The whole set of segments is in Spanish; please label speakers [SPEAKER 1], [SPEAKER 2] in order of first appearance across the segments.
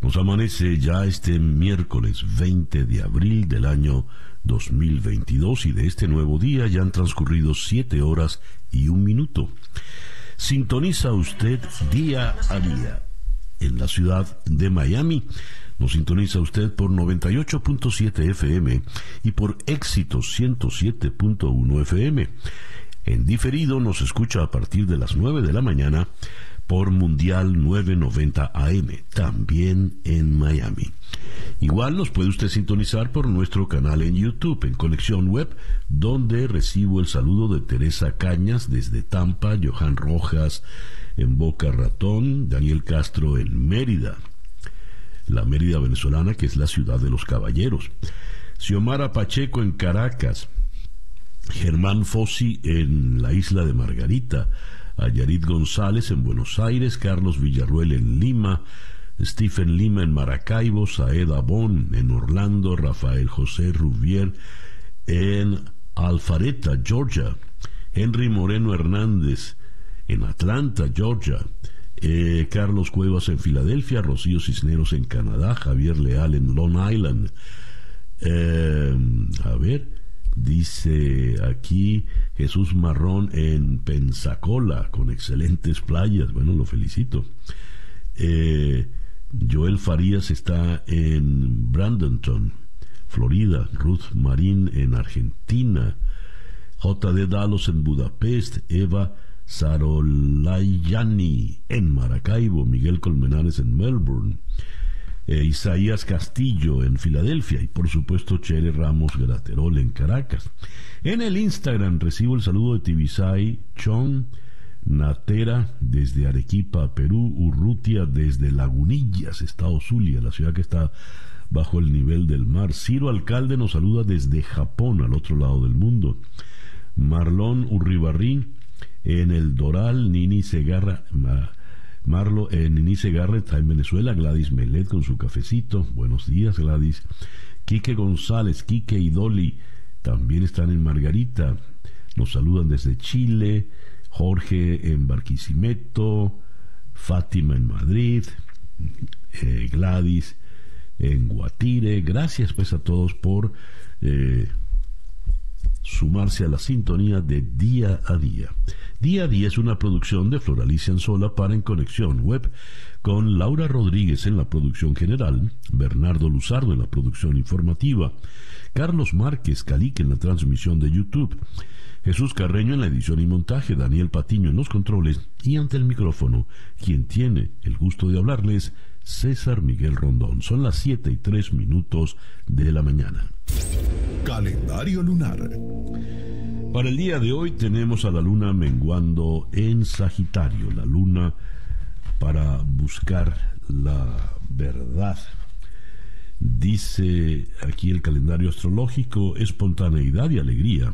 [SPEAKER 1] Nos amanece ya este miércoles 20 de abril del año 2022 y de este nuevo día ya han transcurrido siete horas y un minuto. Sintoniza usted día a día en la ciudad de Miami. Nos sintoniza usted por 98.7 FM y por éxito 107.1 FM. En diferido nos escucha a partir de las 9 de la mañana por Mundial 990 AM, también en Miami. Igual nos puede usted sintonizar por nuestro canal en YouTube, en Conexión Web, donde recibo el saludo de Teresa Cañas desde Tampa, Johan Rojas en Boca Ratón, Daniel Castro en Mérida, la Mérida venezolana que es la ciudad de los caballeros, Xiomara Pacheco en Caracas, Germán Fossi en la isla de Margarita, a Yarit González en Buenos Aires, Carlos Villarruel en Lima, Stephen Lima en Maracaibo, Saed Abón en Orlando, Rafael José Rubier en Alfareta, Georgia, Henry Moreno Hernández en Atlanta, Georgia, eh, Carlos Cuevas en Filadelfia, Rocío Cisneros en Canadá, Javier Leal en Long Island. Eh, a ver, Dice aquí Jesús Marrón en Pensacola, con excelentes playas. Bueno, lo felicito. Eh, Joel Farías está en Brandenton, Florida. Ruth Marín en Argentina. J.D. Dalos en Budapest. Eva Sarolayani en Maracaibo. Miguel Colmenares en Melbourne. Eh, Isaías Castillo en Filadelfia y por supuesto Chere Ramos Graterol en Caracas. En el Instagram recibo el saludo de Tibisay Chon Natera desde Arequipa, Perú, Urrutia desde Lagunillas, Estado Zulia, la ciudad que está bajo el nivel del mar. Ciro Alcalde nos saluda desde Japón, al otro lado del mundo. Marlon Urribarrín en el Doral, Nini Segarra, Marlo en Inice Garrett está en Venezuela, Gladys Melet con su cafecito. Buenos días, Gladys. Quique González, Quique y Dolly también están en Margarita. Nos saludan desde Chile. Jorge en Barquisimeto. Fátima en Madrid. Eh, Gladys en Guatire. Gracias pues a todos por eh, sumarse a la sintonía de día a día. Día a día es una producción de Floralicia Anzola para En Conexión Web, con Laura Rodríguez en la producción general, Bernardo Luzardo en la producción informativa, Carlos Márquez Calique en la transmisión de YouTube, Jesús Carreño en la edición y montaje, Daniel Patiño en los controles y ante el micrófono, quien tiene el gusto de hablarles, César Miguel Rondón. Son las 7 y 3 minutos de la mañana.
[SPEAKER 2] Calendario lunar.
[SPEAKER 1] Para el día de hoy tenemos a la luna menguando en Sagitario, la luna para buscar la verdad. Dice aquí el calendario astrológico, espontaneidad y alegría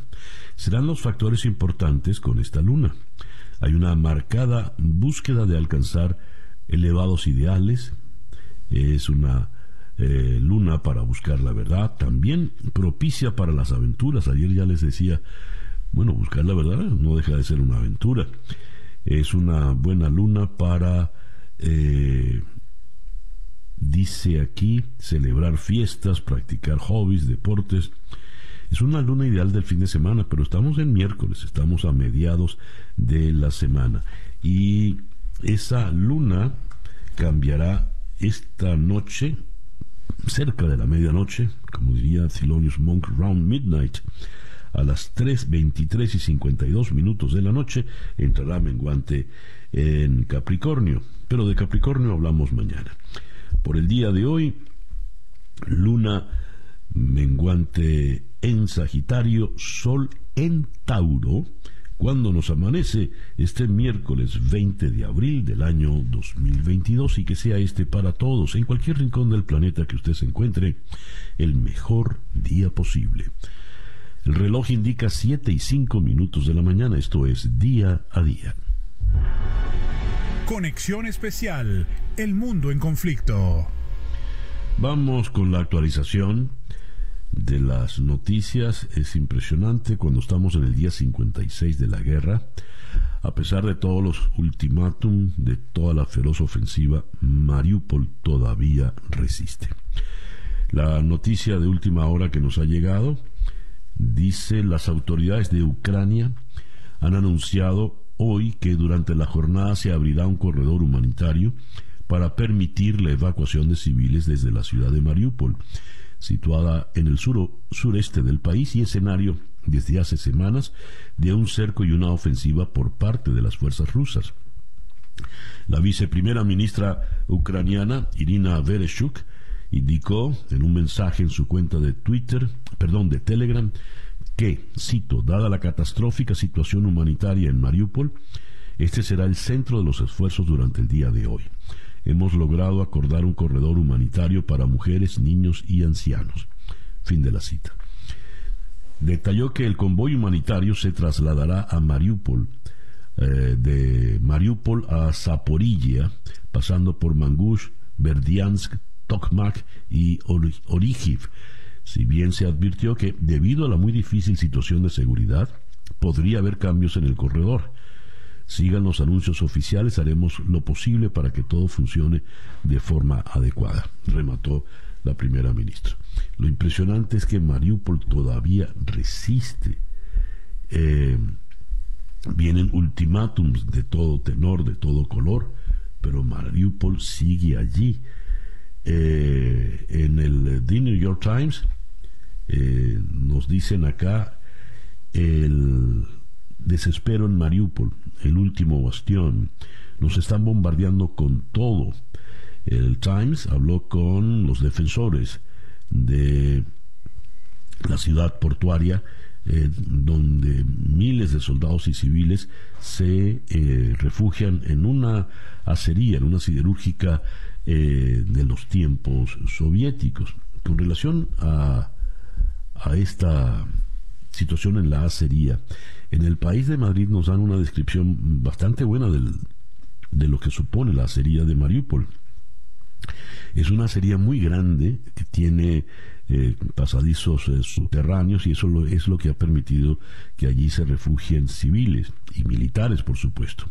[SPEAKER 1] serán los factores importantes con esta luna. Hay una marcada búsqueda de alcanzar elevados ideales, es una eh, luna para buscar la verdad, también propicia para las aventuras. Ayer ya les decía, bueno, buscar la verdad no deja de ser una aventura. Es una buena luna para, eh, dice aquí, celebrar fiestas, practicar hobbies, deportes. Es una luna ideal del fin de semana, pero estamos en miércoles, estamos a mediados de la semana. Y esa luna cambiará esta noche, cerca de la medianoche, como diría Thelonious Monk, round midnight, a las 3.23 y 52 minutos de la noche, entrará menguante en Capricornio. Pero de Capricornio hablamos mañana. Por el día de hoy, luna menguante en Sagitario, Sol en Tauro, cuando nos amanece este miércoles 20 de abril del año 2022 y que sea este para todos, en cualquier rincón del planeta que usted se encuentre, el mejor día posible. El reloj indica 7 y 5 minutos de la mañana, esto es día a día.
[SPEAKER 2] Conexión especial, el mundo en conflicto.
[SPEAKER 1] Vamos con la actualización de las noticias. Es impresionante cuando estamos en el día 56 de la guerra. A pesar de todos los ultimátum, de toda la feroz ofensiva, Mariupol todavía resiste. La noticia de última hora que nos ha llegado dice las autoridades de Ucrania han anunciado hoy que durante la jornada se abrirá un corredor humanitario para permitir la evacuación de civiles desde la ciudad de Mariupol, situada en el sureste del país y escenario desde hace semanas de un cerco y una ofensiva por parte de las fuerzas rusas. La viceprimera ministra ucraniana Irina Vereshchuk indicó en un mensaje en su cuenta de Twitter, perdón, de Telegram, que, cito, dada la catastrófica situación humanitaria en Mariupol, este será el centro de los esfuerzos durante el día de hoy. Hemos logrado acordar un corredor humanitario para mujeres, niños y ancianos. Fin de la cita. Detalló que el convoy humanitario se trasladará a Mariupol, eh, de Mariupol a Zaporilla, pasando por Mangush, Verdiansk, Tokmak y Origiv, si bien se advirtió que, debido a la muy difícil situación de seguridad, podría haber cambios en el corredor. Sigan los anuncios oficiales, haremos lo posible para que todo funcione de forma adecuada, remató la primera ministra. Lo impresionante es que Mariupol todavía resiste. Eh, vienen ultimátums de todo tenor, de todo color, pero Mariupol sigue allí. Eh, en el The New York Times eh, nos dicen acá el desespero en Mariupol, el último bastión. Nos están bombardeando con todo. El Times habló con los defensores de la ciudad portuaria, eh, donde miles de soldados y civiles se eh, refugian en una acería, en una siderúrgica de los tiempos soviéticos. Con relación a a esta situación en la acería. En el país de Madrid nos dan una descripción bastante buena de lo que supone la acería de Mariupol. Es una acería muy grande que tiene eh, pasadizos eh, subterráneos y eso es lo que ha permitido que allí se refugien civiles y militares, por supuesto.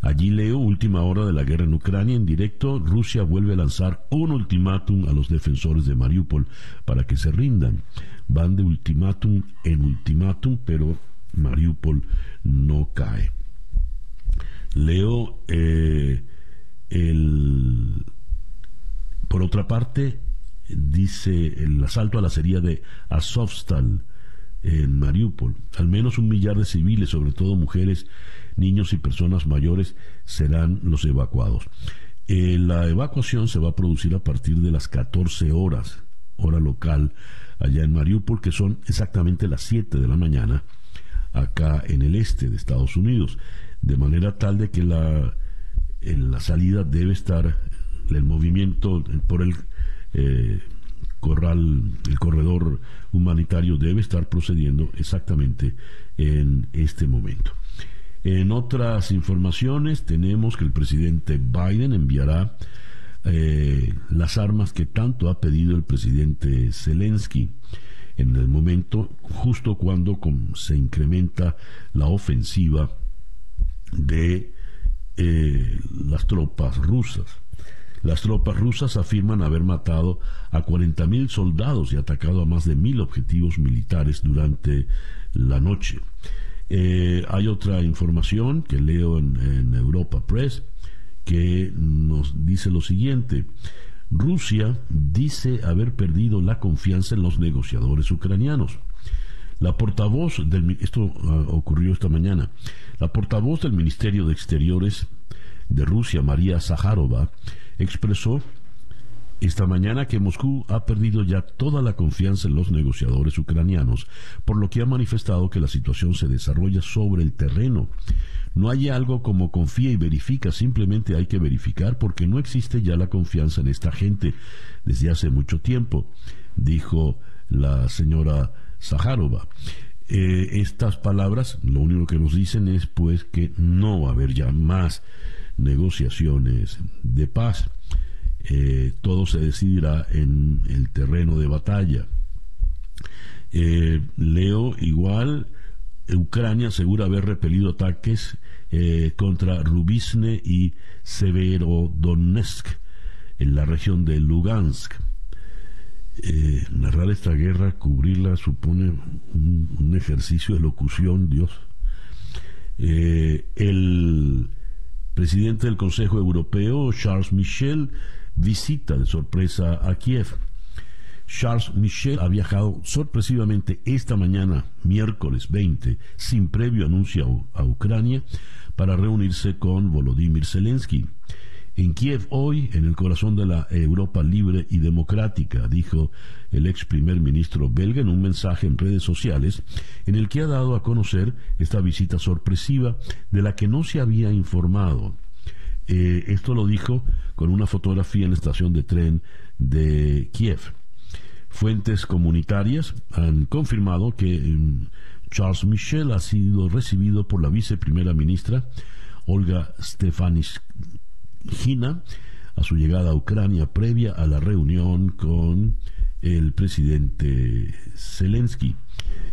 [SPEAKER 1] Allí leo última hora de la guerra en Ucrania en directo. Rusia vuelve a lanzar un ultimátum a los defensores de Mariupol para que se rindan. Van de ultimátum en ultimátum, pero Mariupol no cae. Leo eh, el... Por otra parte, dice el asalto a la serie de Azovstal en Mariupol. Al menos un millar de civiles, sobre todo mujeres, niños y personas mayores, serán los evacuados. Eh, la evacuación se va a producir a partir de las 14 horas, hora local, allá en Mariupol, que son exactamente las 7 de la mañana, acá en el este de Estados Unidos, de manera tal de que la, la salida debe estar el movimiento por el eh, corral, el corredor humanitario debe estar procediendo exactamente en este momento. En otras informaciones tenemos que el presidente Biden enviará eh, las armas que tanto ha pedido el presidente Zelensky en el momento justo cuando se incrementa la ofensiva de eh, las tropas rusas. Las tropas rusas afirman haber matado a 40.000 soldados y atacado a más de mil objetivos militares durante la noche. Eh, hay otra información que leo en Europa Press que nos dice lo siguiente. Rusia dice haber perdido la confianza en los negociadores ucranianos. La portavoz del esto ah, ocurrió esta mañana. La portavoz del Ministerio de Exteriores de Rusia, María Zaharova, expresó esta mañana que Moscú ha perdido ya toda la confianza en los negociadores ucranianos, por lo que ha manifestado que la situación se desarrolla sobre el terreno no hay algo como confía y verifica, simplemente hay que verificar porque no existe ya la confianza en esta gente desde hace mucho tiempo, dijo la señora Zaharova. Eh, estas palabras lo único que nos dicen es pues que no va a haber ya más negociaciones de paz. Eh, todo se decidirá en el terreno de batalla. Eh, leo igual, Ucrania asegura haber repelido ataques contra Rubisne y Severodonetsk en la región de Lugansk. Eh, narrar esta guerra, cubrirla, supone un, ejercicio de locución, Dios. Eh, el presidente del Consejo Europeo, Charles Michel, visita de sorpresa a Kiev. Charles Michel ha viajado sorpresivamente esta mañana, miércoles 20, sin previo anuncio a Ucrania, para reunirse con Volodymyr Zelensky. En Kiev hoy, en el corazón de la Europa libre y democrática, dijo el ex primer ministro belga en un mensaje en redes sociales en el que ha dado a conocer esta visita sorpresiva de la que no se había informado. Eh, esto lo dijo con una fotografía en la estación de tren de Kiev. Fuentes comunitarias han confirmado que mm, Charles Michel ha sido recibido por la viceprimera ministra Olga Stefanis Gina a su llegada a Ucrania previa a la reunión con el presidente Zelensky.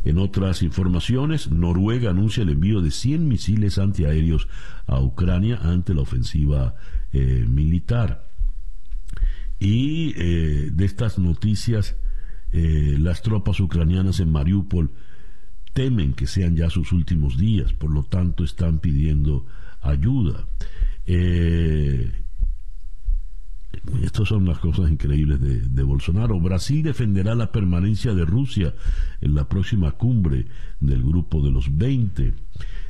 [SPEAKER 1] En otras informaciones, Noruega anuncia el envío de 100 misiles antiaéreos a Ucrania ante la ofensiva eh, militar. Y eh, de estas noticias, eh, las tropas ucranianas en Mariupol temen que sean ya sus últimos días, por lo tanto están pidiendo ayuda. Eh, estas son las cosas increíbles de, Bolsonaro. Brasil defenderá la permanencia de Rusia en la próxima cumbre del grupo de los 20.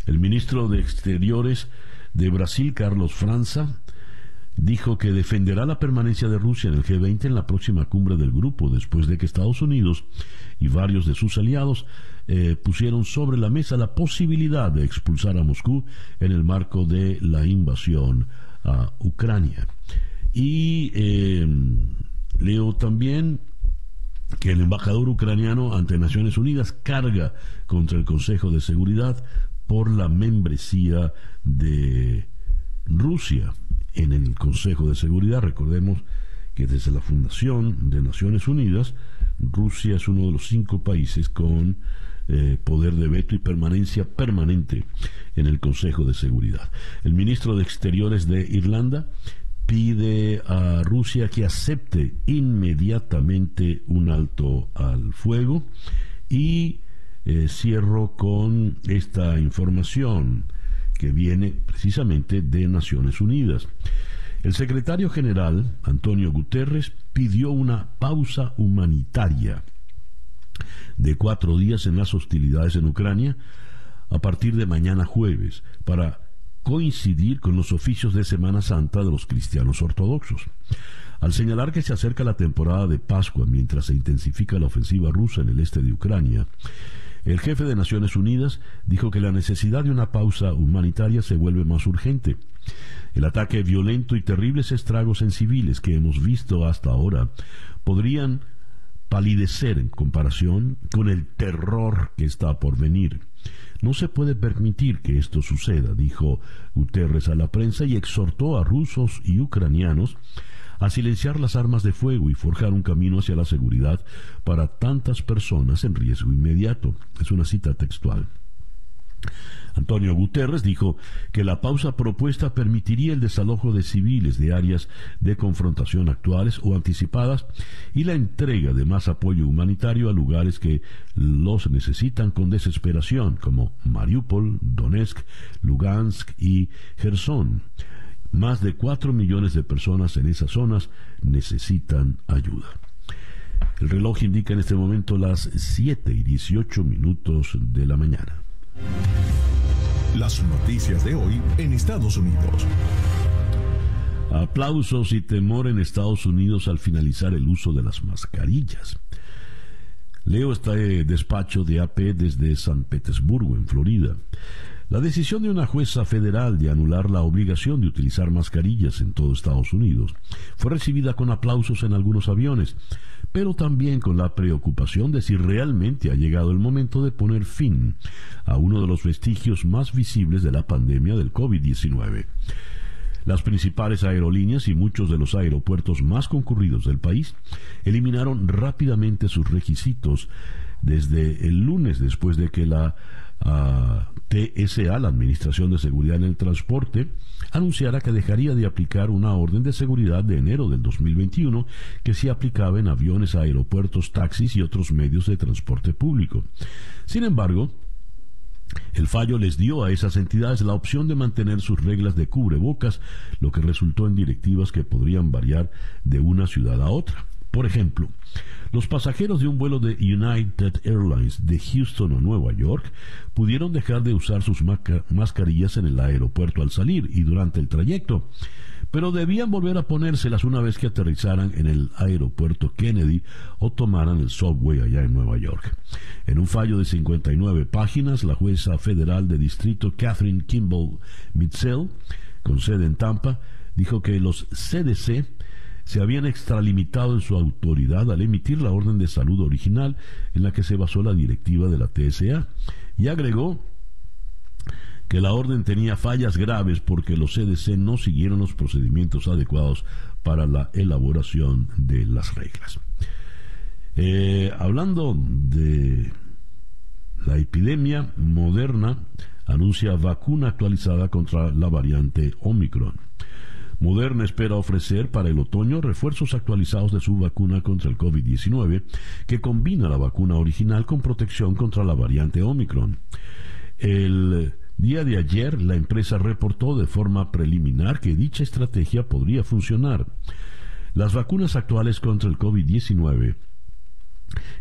[SPEAKER 1] El ministro de Exteriores de Brasil, Carlos Franza, dijo que defenderá la permanencia de Rusia en el G20 en la próxima cumbre del grupo, después de que Estados Unidos y varios de sus aliados eh, pusieron sobre la mesa la posibilidad de expulsar a Moscú en el marco de la invasión a Ucrania. Y eh, leo también que el embajador ucraniano ante Naciones Unidas carga contra el Consejo de Seguridad por la membresía de Rusia en el Consejo de Seguridad. Recordemos que desde la fundación de Naciones Unidas, Rusia es uno de los cinco países con eh, poder de veto y permanencia permanente en el Consejo de Seguridad. El ministro de Exteriores de Irlanda pide a Rusia que acepte inmediatamente un alto al fuego y eh, cierro con esta información que viene precisamente de Naciones Unidas. El secretario general, Antonio Guterres, pidió una pausa humanitaria de cuatro días en las hostilidades en Ucrania a partir de mañana jueves para coincidir con los oficios de Semana Santa de los cristianos ortodoxos. Al señalar que se acerca la temporada de Pascua mientras se intensifica la ofensiva rusa en el este de Ucrania, el jefe de Naciones Unidas dijo que la necesidad de una pausa humanitaria se vuelve más urgente. El ataque violento y terribles estragos en civiles que hemos visto hasta ahora podrían palidecer en comparación con el terror que está por venir. No se puede permitir que esto suceda, dijo Guterres a la prensa y exhortó a rusos y ucranianos a silenciar las armas de fuego y forjar un camino hacia la seguridad para tantas personas en riesgo inmediato. Es una cita textual. Antonio Guterres dijo que la pausa propuesta permitiría el desalojo de civiles de áreas de confrontación actuales o anticipadas y la entrega de más apoyo humanitario a lugares que los necesitan con desesperación, como Mariupol, Donetsk, Lugansk y Gerson. Más de cuatro millones de personas en esas zonas necesitan ayuda. El reloj indica en este momento las 7 y 18 minutos de la mañana.
[SPEAKER 2] Las noticias de hoy en Estados Unidos.
[SPEAKER 1] Aplausos y temor en Estados Unidos al finalizar el uso de las mascarillas. Leo este despacho de AP desde San Petersburgo, en Florida. La decisión de una jueza federal de anular la obligación de utilizar mascarillas en todo Estados Unidos fue recibida con aplausos en algunos aviones, pero también con la preocupación de si realmente ha llegado el momento de poner fin a uno de los vestigios más visibles de la pandemia del COVID-19. Las principales aerolíneas y muchos de los aeropuertos más concurridos del país eliminaron rápidamente sus requisitos desde el lunes después de que la TSA, la Administración de Seguridad en el Transporte, anunciara que dejaría de aplicar una orden de seguridad de enero del 2021 que se aplicaba en aviones, aeropuertos, taxis y otros medios de transporte público. Sin embargo, el fallo les dio a esas entidades la opción de mantener sus reglas de cubrebocas, lo que resultó en directivas que podrían variar de una ciudad a otra. Por ejemplo, los pasajeros de un vuelo de United Airlines de Houston a Nueva York pudieron dejar de usar sus mascarillas en el aeropuerto al salir y durante el trayecto, pero debían volver a ponérselas una vez que aterrizaran en el aeropuerto Kennedy o tomaran el subway allá en Nueva York. En un fallo de 59 páginas, la jueza federal de distrito Catherine Kimball Mitchell, con sede en Tampa, dijo que los CDC se habían extralimitado en su autoridad al emitir la orden de salud original en la que se basó la directiva de la TSA y agregó que la orden tenía fallas graves porque los CDC no siguieron los procedimientos adecuados para la elaboración de las reglas. Eh, hablando de la epidemia, Moderna anuncia vacuna actualizada contra la variante Omicron. Moderna espera ofrecer para el otoño refuerzos actualizados de su vacuna contra el COVID-19, que combina la vacuna original con protección contra la variante Omicron. El día de ayer, la empresa reportó de forma preliminar que dicha estrategia podría funcionar. Las vacunas actuales contra el COVID-19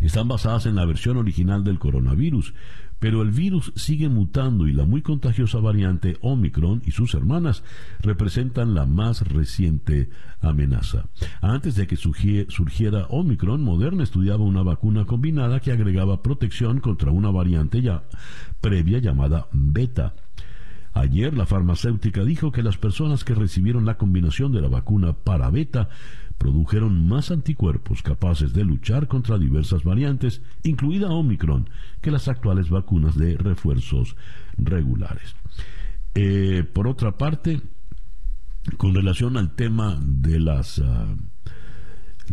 [SPEAKER 1] están basadas en la versión original del coronavirus, pero el virus sigue mutando y la muy contagiosa variante Omicron y sus hermanas representan la más reciente amenaza. Antes de que surgiera Omicron, Moderna estudiaba una vacuna combinada que agregaba protección contra una variante ya previa llamada beta. Ayer la farmacéutica dijo que las personas que recibieron la combinación de la vacuna para beta produjeron más anticuerpos capaces de luchar contra diversas variantes, incluida Omicron, que las actuales vacunas de refuerzos regulares. Eh, por otra parte, con relación al tema de la ah,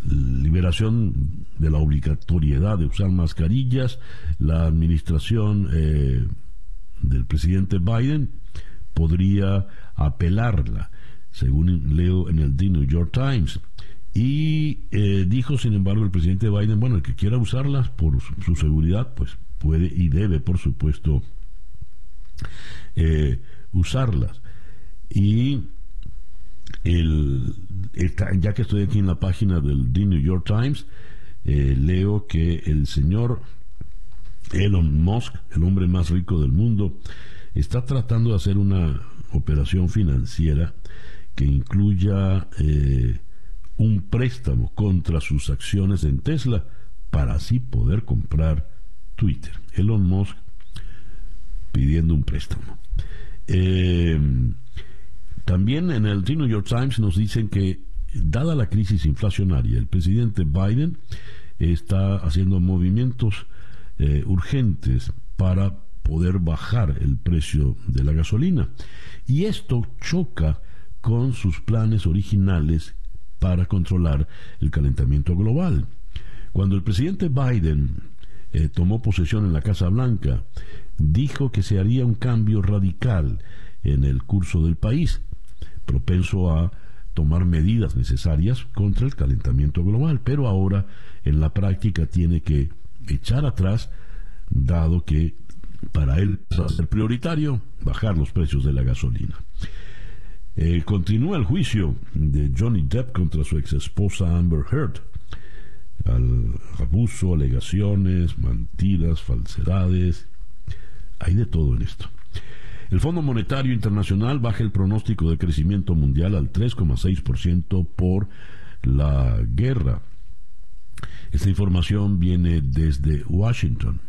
[SPEAKER 1] liberación de la obligatoriedad de usar mascarillas, la administración eh, del presidente Biden podría apelarla, según leo en el The New York Times. Y eh, dijo, sin embargo, el presidente Biden, bueno, el que quiera usarlas por su, seguridad, pues puede y debe, por supuesto, eh, usarlas. Y el, ya que estoy aquí en la página del The New York Times, eh, leo que el señor Elon Musk, el hombre más rico del mundo, está tratando de hacer una operación financiera que incluya un préstamo contra sus acciones en Tesla para así poder comprar Twitter. Elon Musk pidiendo un préstamo. Eh, también en el New York Times nos dicen que, dada la crisis inflacionaria, el presidente Biden está haciendo movimientos eh, urgentes para poder bajar el precio de la gasolina. Y esto choca con sus planes originales para controlar el calentamiento global. Cuando el presidente Biden eh, tomó posesión en la Casa Blanca, dijo que se haría un cambio radical en el curso del país, propenso a tomar medidas necesarias contra el calentamiento global, pero ahora en la práctica tiene que echar atrás, dado que para él ser prioritario bajar los precios de la gasolina. Eh, continúa el juicio de Johnny Depp contra su ex esposa Amber Heard. Al abuso, alegaciones, mentiras, falsedades. Hay de todo en esto. El Fondo Monetario Internacional baja el pronóstico de crecimiento mundial al 3,6% por la guerra. Esta información viene desde Washington.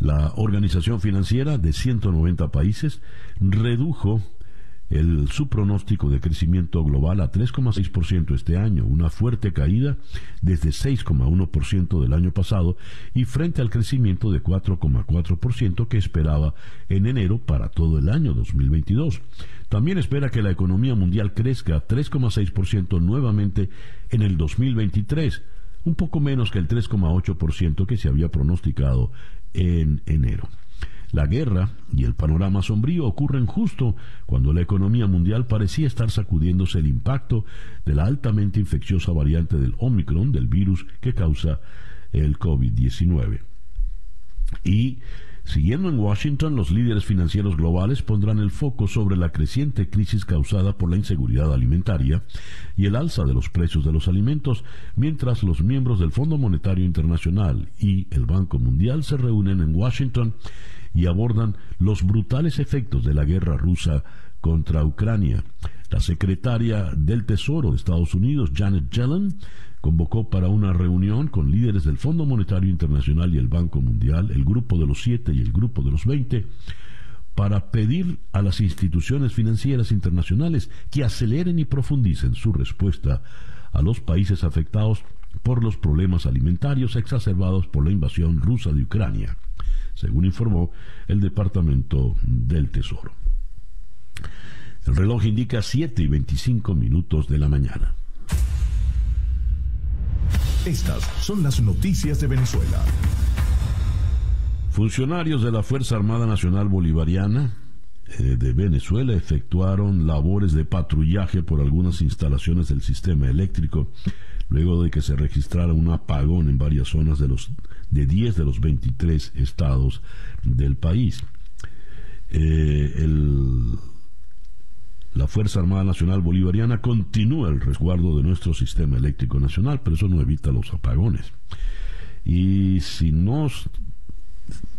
[SPEAKER 1] La organización financiera de 190 países redujo el, su pronóstico de crecimiento global a 3,6% este año, una fuerte caída desde 6,1% del año pasado y frente al crecimiento de 4,4% que esperaba en enero para todo el año 2022. También espera que la economía mundial crezca 3,6% nuevamente en el 2023, un poco menos que el 3,8% que se había pronosticado en enero. La guerra y el panorama sombrío ocurren justo cuando la economía mundial parecía estar sacudiéndose el impacto de la altamente infecciosa variante del Omicron, del virus que causa el COVID-19. Y Siguiendo en Washington, los líderes financieros globales pondrán el foco sobre la creciente crisis causada por la inseguridad alimentaria y el alza de los precios de los alimentos, mientras los miembros del Fondo Monetario Internacional y el Banco Mundial se reúnen en Washington y abordan los brutales efectos de la guerra rusa contra Ucrania. La secretaria del Tesoro de Estados Unidos, Janet Yellen, convocó para una reunión con líderes del Fondo Monetario Internacional y el Banco Mundial, el Grupo de los Siete y el Grupo de los Veinte, para pedir a las instituciones financieras internacionales que aceleren y profundicen su respuesta a los países afectados por los problemas alimentarios exacerbados por la invasión rusa de Ucrania según informó el Departamento del Tesoro. El reloj indica 7 y 25 minutos de la mañana.
[SPEAKER 2] Estas son las noticias de Venezuela.
[SPEAKER 1] Funcionarios de la Fuerza Armada Nacional Bolivariana eh, de Venezuela efectuaron labores de patrullaje por algunas instalaciones del sistema eléctrico luego de que se registrara un apagón en varias zonas de, los, de 10 de los 23 estados del país. Eh, la Fuerza Armada Nacional Bolivariana continúa el resguardo de nuestro sistema eléctrico nacional, pero eso no evita los apagones. Y si no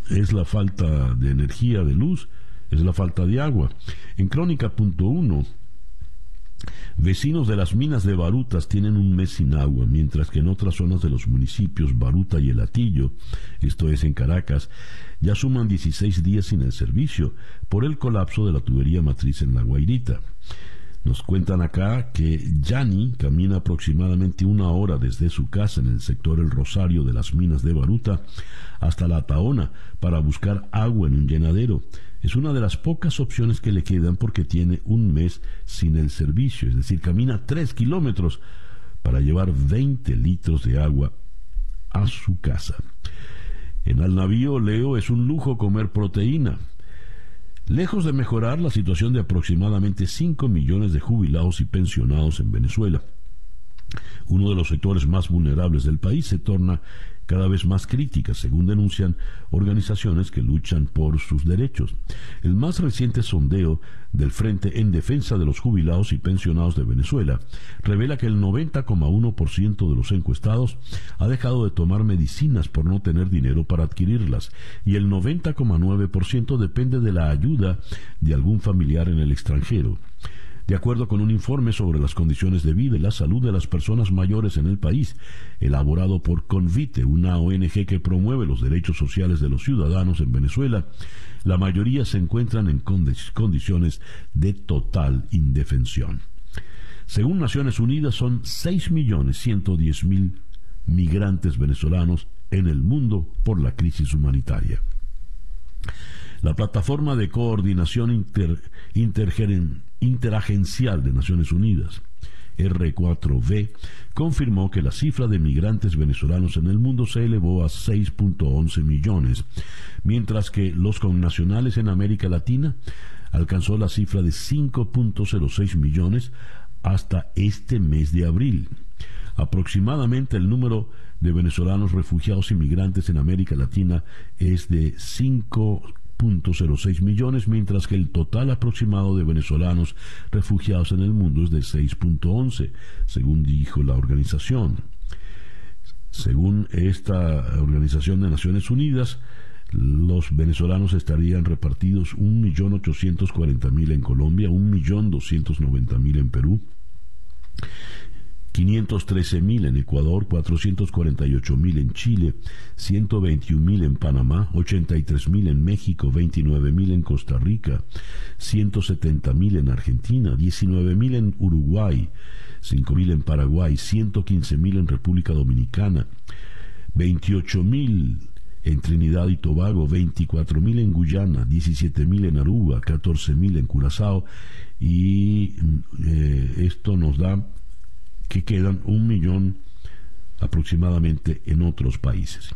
[SPEAKER 1] es la falta de energía, de luz, es la falta de agua. En Crónica.1 Vecinos de las minas de Barutas tienen un mes sin agua, mientras que en otras zonas de los municipios Baruta y El Atillo, esto es en Caracas, ya suman 16 días sin el servicio por el colapso de la tubería matriz en La Guairita. Nos cuentan acá que Yani camina aproximadamente una hora desde su casa en el sector El Rosario de las minas de Baruta hasta La Taona para buscar agua en un llenadero es una de las pocas opciones que le quedan porque tiene un mes sin el servicio, es decir, camina tres kilómetros para llevar 20 litros de agua a su casa. En el navío Leo es un lujo comer proteína. Lejos de mejorar la situación de aproximadamente 5 millones de jubilados y pensionados en Venezuela, uno de los sectores más vulnerables del país se torna cada vez más crítica, según denuncian organizaciones que luchan por sus derechos. El más reciente sondeo del Frente en Defensa de los Jubilados y Pensionados de Venezuela revela que el 90,1% de los encuestados ha dejado de tomar medicinas por no tener dinero para adquirirlas y el 90,9% depende de la ayuda de algún familiar en el extranjero. De acuerdo con un informe sobre las condiciones de vida y la salud de las personas mayores en el país, elaborado por Convite, una ONG que promueve los derechos sociales de los ciudadanos en Venezuela, la mayoría se encuentran en condiciones de total indefensión. Según Naciones Unidas, son 6.110.000 migrantes venezolanos en el mundo por la crisis humanitaria. La plataforma de coordinación inter, interagencial de Naciones Unidas, R4V, confirmó que la cifra de migrantes venezolanos en el mundo se elevó a 6.11 millones, mientras que los connacionales en América Latina alcanzó la cifra de 5.06 millones hasta este mes de abril. Aproximadamente el número de venezolanos refugiados y migrantes en América Latina es de 5 6.06 millones, mientras que el total aproximado de venezolanos refugiados en el mundo es de 6.11, según dijo la organización. Según esta Organización de Naciones Unidas, los venezolanos estarían repartidos 1.840.000 en Colombia, 1.290.000 en Perú, 513 mil en Ecuador, 448 mil en Chile, 121 mil en Panamá, 83 mil en México, 29 mil en Costa Rica, 170 mil en Argentina, 19 mil en Uruguay, 5 mil en Paraguay, 115 mil en República Dominicana, 28 mil en Trinidad y Tobago, 24 mil en Guyana, 17 mil en Aruba, 14 mil en Curazao y eh, esto nos da que quedan un millón aproximadamente en otros países.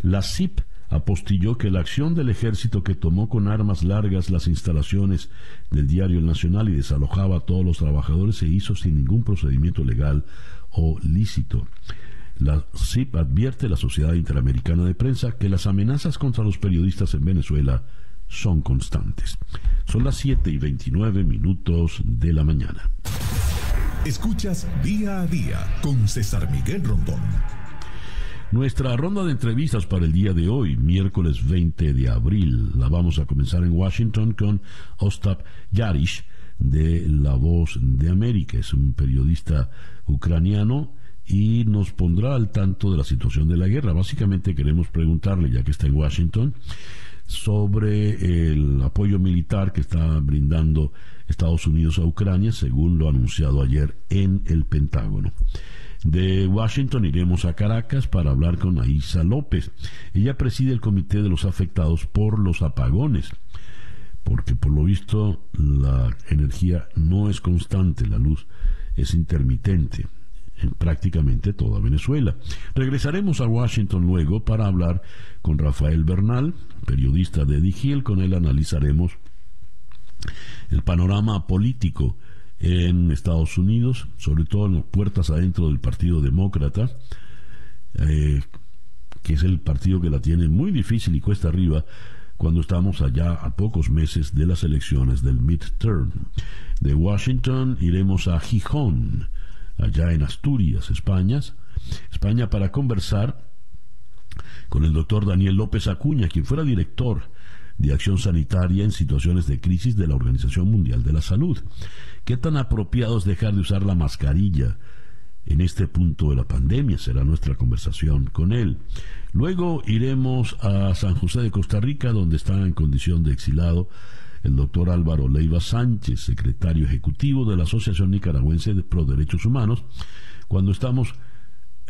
[SPEAKER 1] La CIP apostilló que la acción del ejército que tomó con armas largas las instalaciones del diario Nacional y desalojaba a todos los trabajadores se hizo sin ningún procedimiento legal o lícito. La CIP advierte a la Sociedad Interamericana de Prensa que las amenazas contra los periodistas en Venezuela son constantes. Son las 7 y 29 minutos de la mañana.
[SPEAKER 2] Escuchas día a día con César Miguel Rondón.
[SPEAKER 1] Nuestra ronda de entrevistas para el día de hoy, miércoles 20 de abril, la vamos a comenzar en Washington con Ostap Yarish de La Voz de América. Es un periodista ucraniano y nos pondrá al tanto de la situación de la guerra. Básicamente queremos preguntarle, ya que está en Washington, sobre el apoyo militar que está brindando Estados Unidos a Ucrania, según lo anunciado ayer en el Pentágono. De Washington iremos a Caracas para hablar con Aisa López. Ella preside el comité de los afectados por los apagones, porque por lo visto la energía no es constante, la luz es intermitente en prácticamente toda Venezuela. Regresaremos a Washington luego para hablar con Rafael Bernal, periodista de Digiel, con él analizaremos el panorama político en Estados Unidos, sobre todo en las puertas adentro del Partido Demócrata, eh, que es el partido que la tiene muy difícil y cuesta arriba cuando estamos allá a pocos meses de las elecciones del midterm. De Washington iremos a Gijón, allá en Asturias, España, España para conversar con el doctor Daniel López Acuña, quien fuera director de acción sanitaria en situaciones de crisis de la Organización Mundial de la Salud. ¿Qué tan apropiado es dejar de usar la mascarilla en este punto de la pandemia? Será nuestra conversación con él. Luego iremos a San José de Costa Rica, donde está en condición de exilado el doctor Álvaro Leiva Sánchez, secretario ejecutivo de la Asociación Nicaragüense de Pro Derechos Humanos, cuando estamos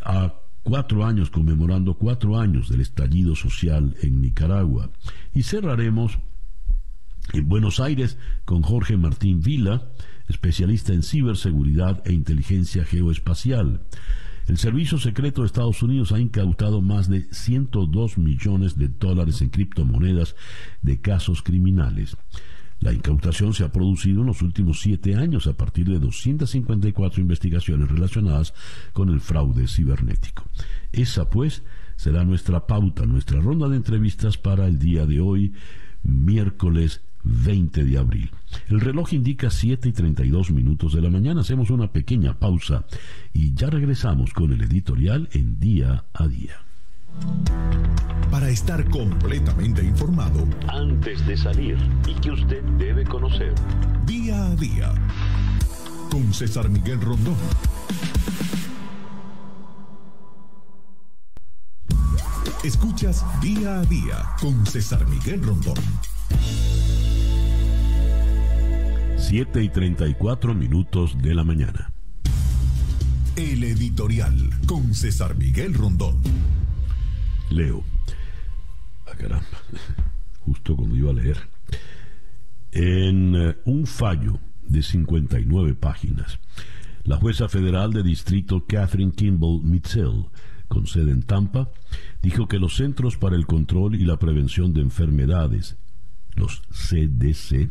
[SPEAKER 1] a cuatro años, conmemorando cuatro años del estallido social en Nicaragua. Y cerraremos en Buenos Aires con Jorge Martín Vila, especialista en ciberseguridad e inteligencia geoespacial. El Servicio Secreto de Estados Unidos ha incautado más de 102 millones de dólares en criptomonedas de casos criminales. La incautación se ha producido en los últimos siete años a partir de 254 investigaciones relacionadas con el fraude cibernético. Esa, pues, será nuestra pauta, nuestra ronda de entrevistas para el día de hoy, miércoles 20 de abril. El reloj indica 7 y 32 minutos de la mañana. Hacemos una pequeña pausa y ya regresamos con el editorial en día a día.
[SPEAKER 2] Para estar completamente informado
[SPEAKER 1] antes de salir y que usted debe conocer.
[SPEAKER 2] Día a día. Con César Miguel Rondón. Escuchas día a día con César Miguel Rondón.
[SPEAKER 1] 7 y 34 minutos de la mañana.
[SPEAKER 2] El editorial con César Miguel Rondón.
[SPEAKER 1] Leo. Ah, caramba. Justo cuando iba a leer. En eh, un fallo de 59 páginas, la jueza federal de distrito Catherine Kimball Mitchell, con sede en Tampa, dijo que los Centros para el Control y la Prevención de Enfermedades, los CDC,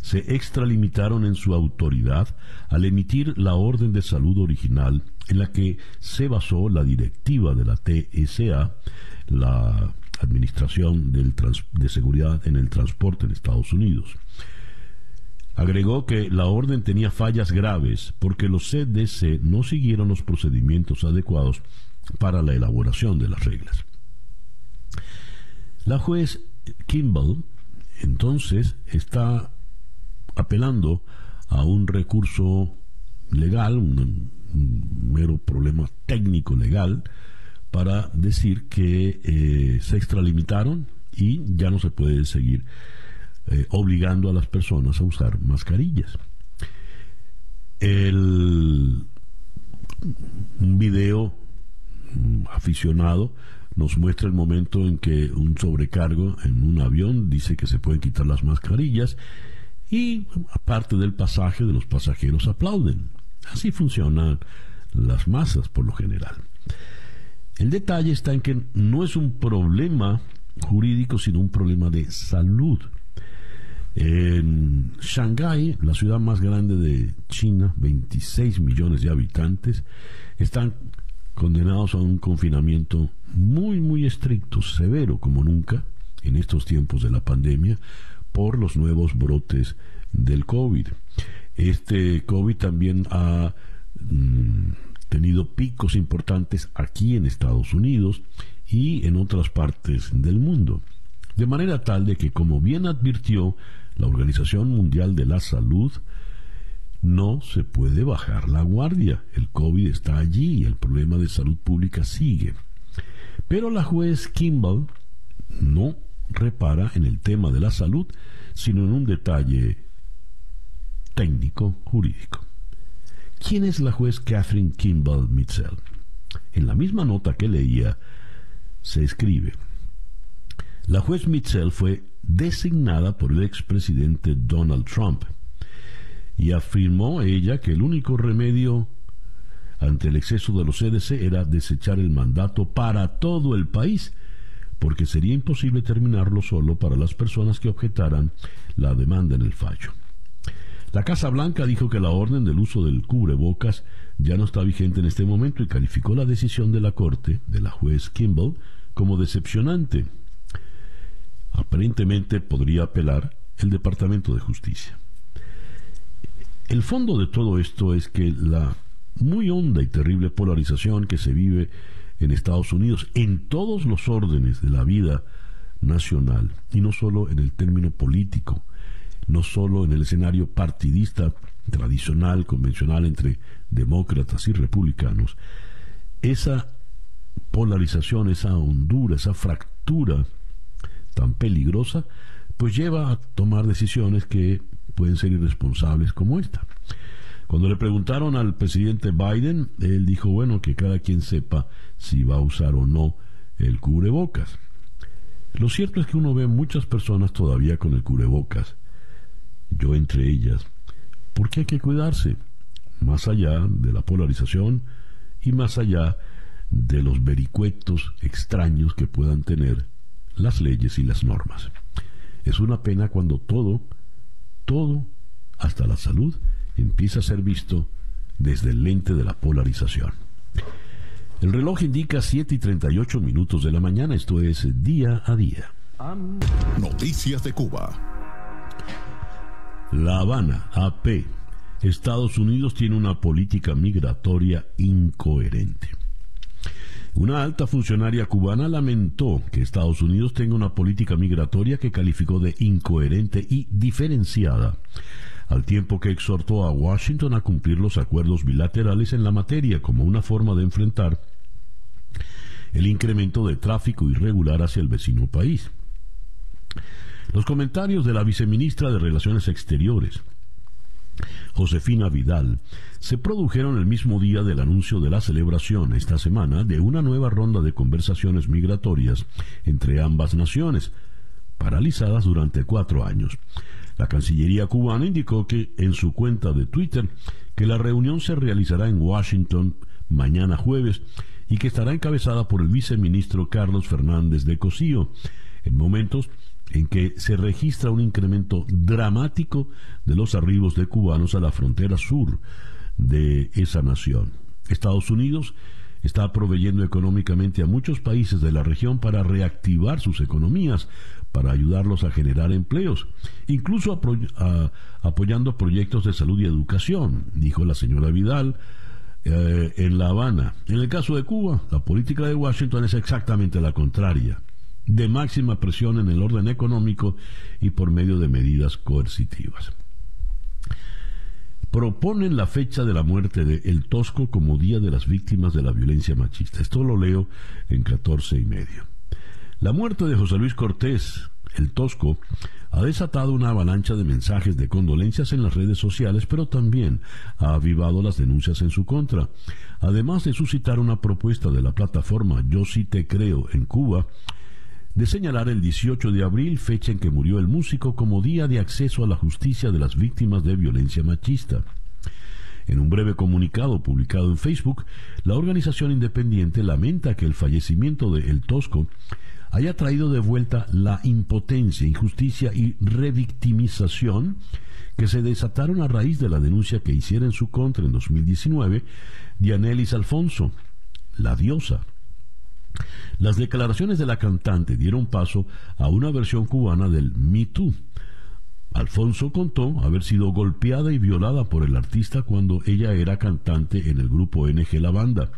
[SPEAKER 1] se extralimitaron en su autoridad al emitir la orden de salud original en la que se basó la directiva de la TSA la Administración de Seguridad en el Transporte en Estados Unidos. Agregó que la orden tenía fallas graves porque los CDC no siguieron los procedimientos adecuados para la elaboración de las reglas. La juez Kimball entonces está apelando a un recurso legal, un mero problema técnico legal para decir que eh, se extralimitaron y ya no se puede seguir eh, obligando a las personas a usar mascarillas. El, un video aficionado nos muestra el momento en que un sobrecargo en un avión dice que se pueden quitar las mascarillas y aparte del pasaje de los pasajeros aplauden. Así funcionan las masas por lo general. El detalle está en que no es un problema jurídico, sino un problema de salud. En Shanghái, la ciudad más grande de China, 26 millones de habitantes, están condenados a un confinamiento muy, muy estricto, severo como nunca en estos tiempos de la pandemia, por los nuevos brotes del COVID. Este COVID también ha mm, tenido picos importantes aquí en Estados Unidos y en otras partes del mundo. De manera tal de que, como bien advirtió la Organización Mundial de la Salud, no se puede bajar la guardia. El COVID está allí y el problema de salud pública sigue. Pero la juez Kimball no repara en el tema de la salud, sino en un detalle técnico jurídico. ¿Quién es la juez Catherine Kimball Mitchell? En la misma nota que leía, se escribe, la juez Mitchell fue designada por el expresidente Donald Trump y afirmó ella que el único remedio ante el exceso de los CDC era desechar el mandato para todo el país porque sería imposible terminarlo solo para las personas que objetaran la demanda en el fallo. La Casa Blanca dijo que la orden del uso del cubrebocas ya no está vigente en este momento y calificó la decisión de la Corte, de la juez Kimball, como decepcionante. Aparentemente podría apelar el Departamento de Justicia. El fondo de todo esto es que la muy honda y terrible polarización que se vive en Estados Unidos en todos los órdenes de la vida nacional y no solo en el término político, no solo en el escenario partidista tradicional, convencional entre demócratas y republicanos, esa polarización, esa hondura, esa fractura tan peligrosa, pues lleva a tomar decisiones que pueden ser irresponsables como esta. Cuando le preguntaron al presidente Biden, él dijo, bueno, que cada quien sepa si va a usar o no el cubrebocas. Lo cierto es que uno ve muchas personas todavía con el cubrebocas, yo entre ellas, porque hay que cuidarse, más allá de la polarización y más allá de los vericuetos extraños que puedan tener las leyes y las normas. Es una pena cuando todo, todo, hasta la salud, empieza a ser visto desde el lente de la polarización. El reloj indica 7 y 38 minutos de la mañana, esto es día a día.
[SPEAKER 2] Noticias de Cuba.
[SPEAKER 1] La Habana, AP. Estados Unidos tiene una política migratoria incoherente. Una alta funcionaria cubana lamentó que Estados Unidos tenga una política migratoria que calificó de incoherente y diferenciada al tiempo que exhortó a Washington a cumplir los acuerdos bilaterales en la materia como una forma de enfrentar el incremento de tráfico irregular hacia el vecino país. Los comentarios de la viceministra de Relaciones Exteriores, Josefina Vidal, se produjeron el mismo día del anuncio de la celebración esta semana de una nueva ronda de conversaciones migratorias entre ambas naciones, paralizadas durante cuatro años. La Cancillería cubana indicó que en su cuenta de Twitter que la reunión se realizará en Washington mañana jueves y que estará encabezada por el viceministro Carlos Fernández de Cosío, en momentos en que se registra un incremento dramático de los arribos de cubanos a la frontera sur de esa nación. Estados Unidos está proveyendo económicamente a muchos países de la región para reactivar sus economías, para ayudarlos a generar empleos, incluso apoyando proyectos de salud y educación, dijo la señora Vidal eh, en La Habana. En el caso de Cuba, la política de Washington es exactamente la contraria, de máxima presión en el orden económico y por medio de medidas coercitivas. proponen la fecha de la muerte de El Tosco como Día de las Víctimas de la Violencia Machista. Esto lo leo en 14 y medio. La muerte de José Luis Cortés, El Tosco, ha desatado una avalancha de mensajes de condolencias en las redes sociales, pero también ha avivado las denuncias en su contra. Además de suscitar una propuesta de la plataforma Yo sí te creo en Cuba, de señalar el 18 de abril, fecha en que murió el músico, como día de acceso a la justicia de las víctimas de violencia machista. En un breve comunicado publicado en Facebook, la organización independiente lamenta que el fallecimiento de El Tosco haya traído de vuelta la impotencia, injusticia y revictimización que se desataron a raíz de la denuncia que hiciera en su contra en 2019 Dianelis Alfonso, la diosa. Las declaraciones de la cantante dieron paso a una versión cubana del Me Too. Alfonso contó haber sido golpeada y violada por el artista cuando ella era cantante en el grupo NG La Banda.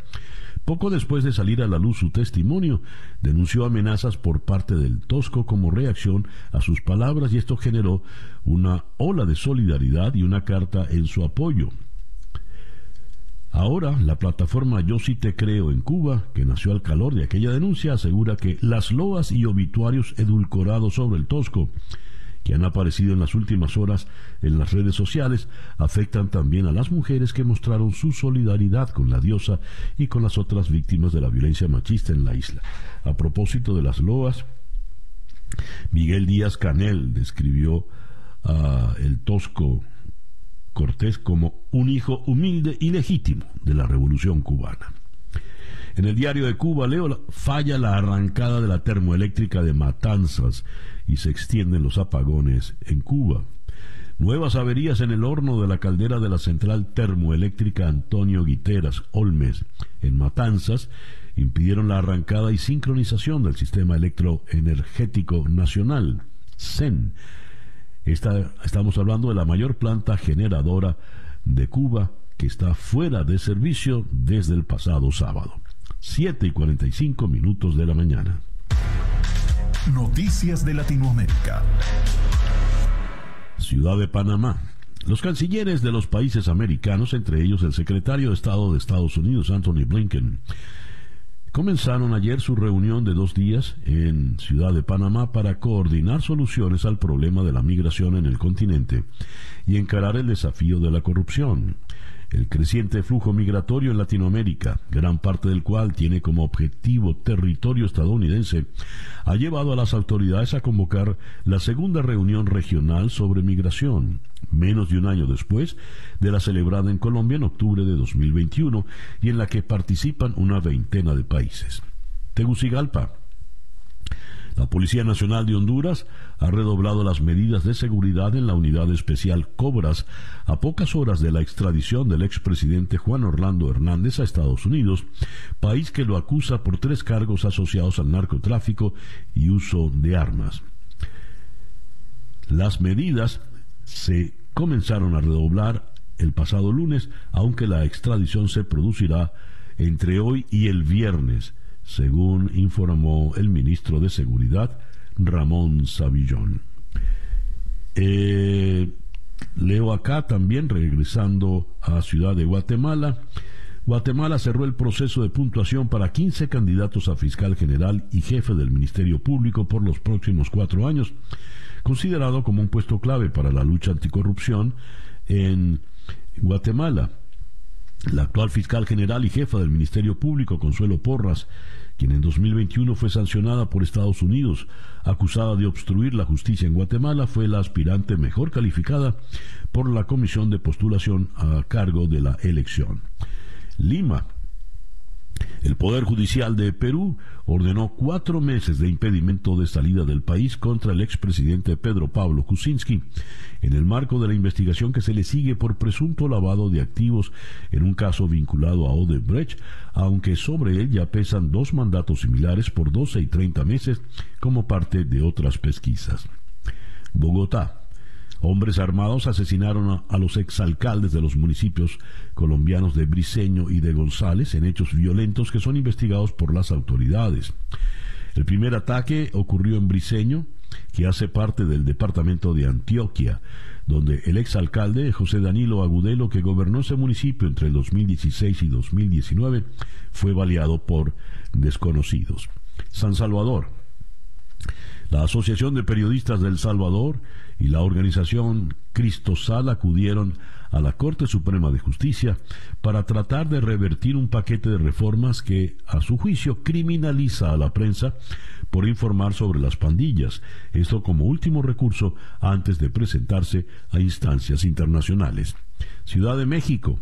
[SPEAKER 1] Poco después de salir a la luz su testimonio, denunció amenazas por parte del Tosco como reacción a sus palabras y esto generó una ola de solidaridad y una carta en su apoyo. Ahora, la plataforma Yo sí te creo en Cuba, que nació al calor de aquella denuncia, asegura que las loas y obituarios edulcorados sobre el Tosco que han aparecido en las últimas horas en las redes sociales afectan también a las mujeres que mostraron su solidaridad con la diosa y con las otras víctimas de la violencia machista en la isla. A propósito de las loas, Miguel Díaz Canel describió a el tosco Cortés como un hijo humilde y legítimo de la revolución cubana. En el diario de Cuba leo falla la arrancada de la termoeléctrica de Matanzas y se extienden los apagones en Cuba. Nuevas averías en el horno de la caldera de la central termoeléctrica Antonio Guiteras, Olmes, en Matanzas, impidieron la arrancada y sincronización del sistema electroenergético nacional, CEN. Estamos hablando de la mayor planta generadora de Cuba que está fuera de servicio desde el pasado sábado. 7 y 45 minutos de la mañana.
[SPEAKER 2] Noticias de Latinoamérica.
[SPEAKER 1] Ciudad de Panamá. Los cancilleres de los países americanos, entre ellos el secretario de Estado de Estados Unidos, Anthony Blinken, comenzaron ayer su reunión de dos días en Ciudad de Panamá para coordinar soluciones al problema de la migración en el continente y encarar el desafío de la corrupción el creciente flujo migratorio en Latinoamérica, gran parte del cual tiene como objetivo territorio estadounidense, ha llevado a las autoridades a convocar la segunda reunión regional sobre migración, menos de un año después de la celebrada en Colombia en octubre de 2021 y en la que participan una veintena de países. Tegucigalpa, la Policía Nacional de Honduras ha redoblado las medidas de seguridad en la unidad especial Cobras a pocas horas de la extradición del expresidente Juan Orlando Hernández a Estados Unidos, país que lo acusa por tres cargos asociados al narcotráfico y uso de armas. Las medidas se comenzaron a redoblar el pasado lunes, aunque la extradición se producirá entre hoy y el viernes según informó el ministro de Seguridad, Ramón Savillón. Eh, leo acá también, regresando a Ciudad de Guatemala, Guatemala cerró el proceso de puntuación para 15 candidatos a fiscal general y jefe del Ministerio Público por los próximos cuatro años, considerado como un puesto clave para la lucha anticorrupción en Guatemala. La actual fiscal general y jefa del Ministerio Público, Consuelo Porras, quien en 2021 fue sancionada por Estados Unidos, acusada de obstruir la justicia en Guatemala, fue la aspirante mejor calificada por la comisión de postulación a cargo de la elección. Lima el Poder Judicial de Perú ordenó cuatro meses de impedimento de salida del país contra el expresidente Pedro Pablo Kuczynski en el marco de la investigación que se le sigue por presunto lavado de activos en un caso vinculado a Odebrecht, aunque sobre él ya pesan dos mandatos similares por 12 y 30 meses como parte de otras pesquisas. Bogotá. Hombres armados asesinaron a, los exalcaldes de los municipios colombianos de Briceño y de González en hechos violentos que son investigados por las autoridades. El primer ataque ocurrió en Briceño, que hace parte del departamento de Antioquia, donde el exalcalde José Danilo Agudelo, que gobernó ese municipio entre el 2016 y 2019, fue baleado por desconocidos. San Salvador. La Asociación de Periodistas del Salvador y la organización Cristosal acudieron a la Corte Suprema de Justicia para tratar de revertir un paquete de reformas que, a su juicio, criminaliza a la prensa por informar sobre las pandillas, esto como último recurso antes de presentarse a instancias internacionales. Ciudad de México.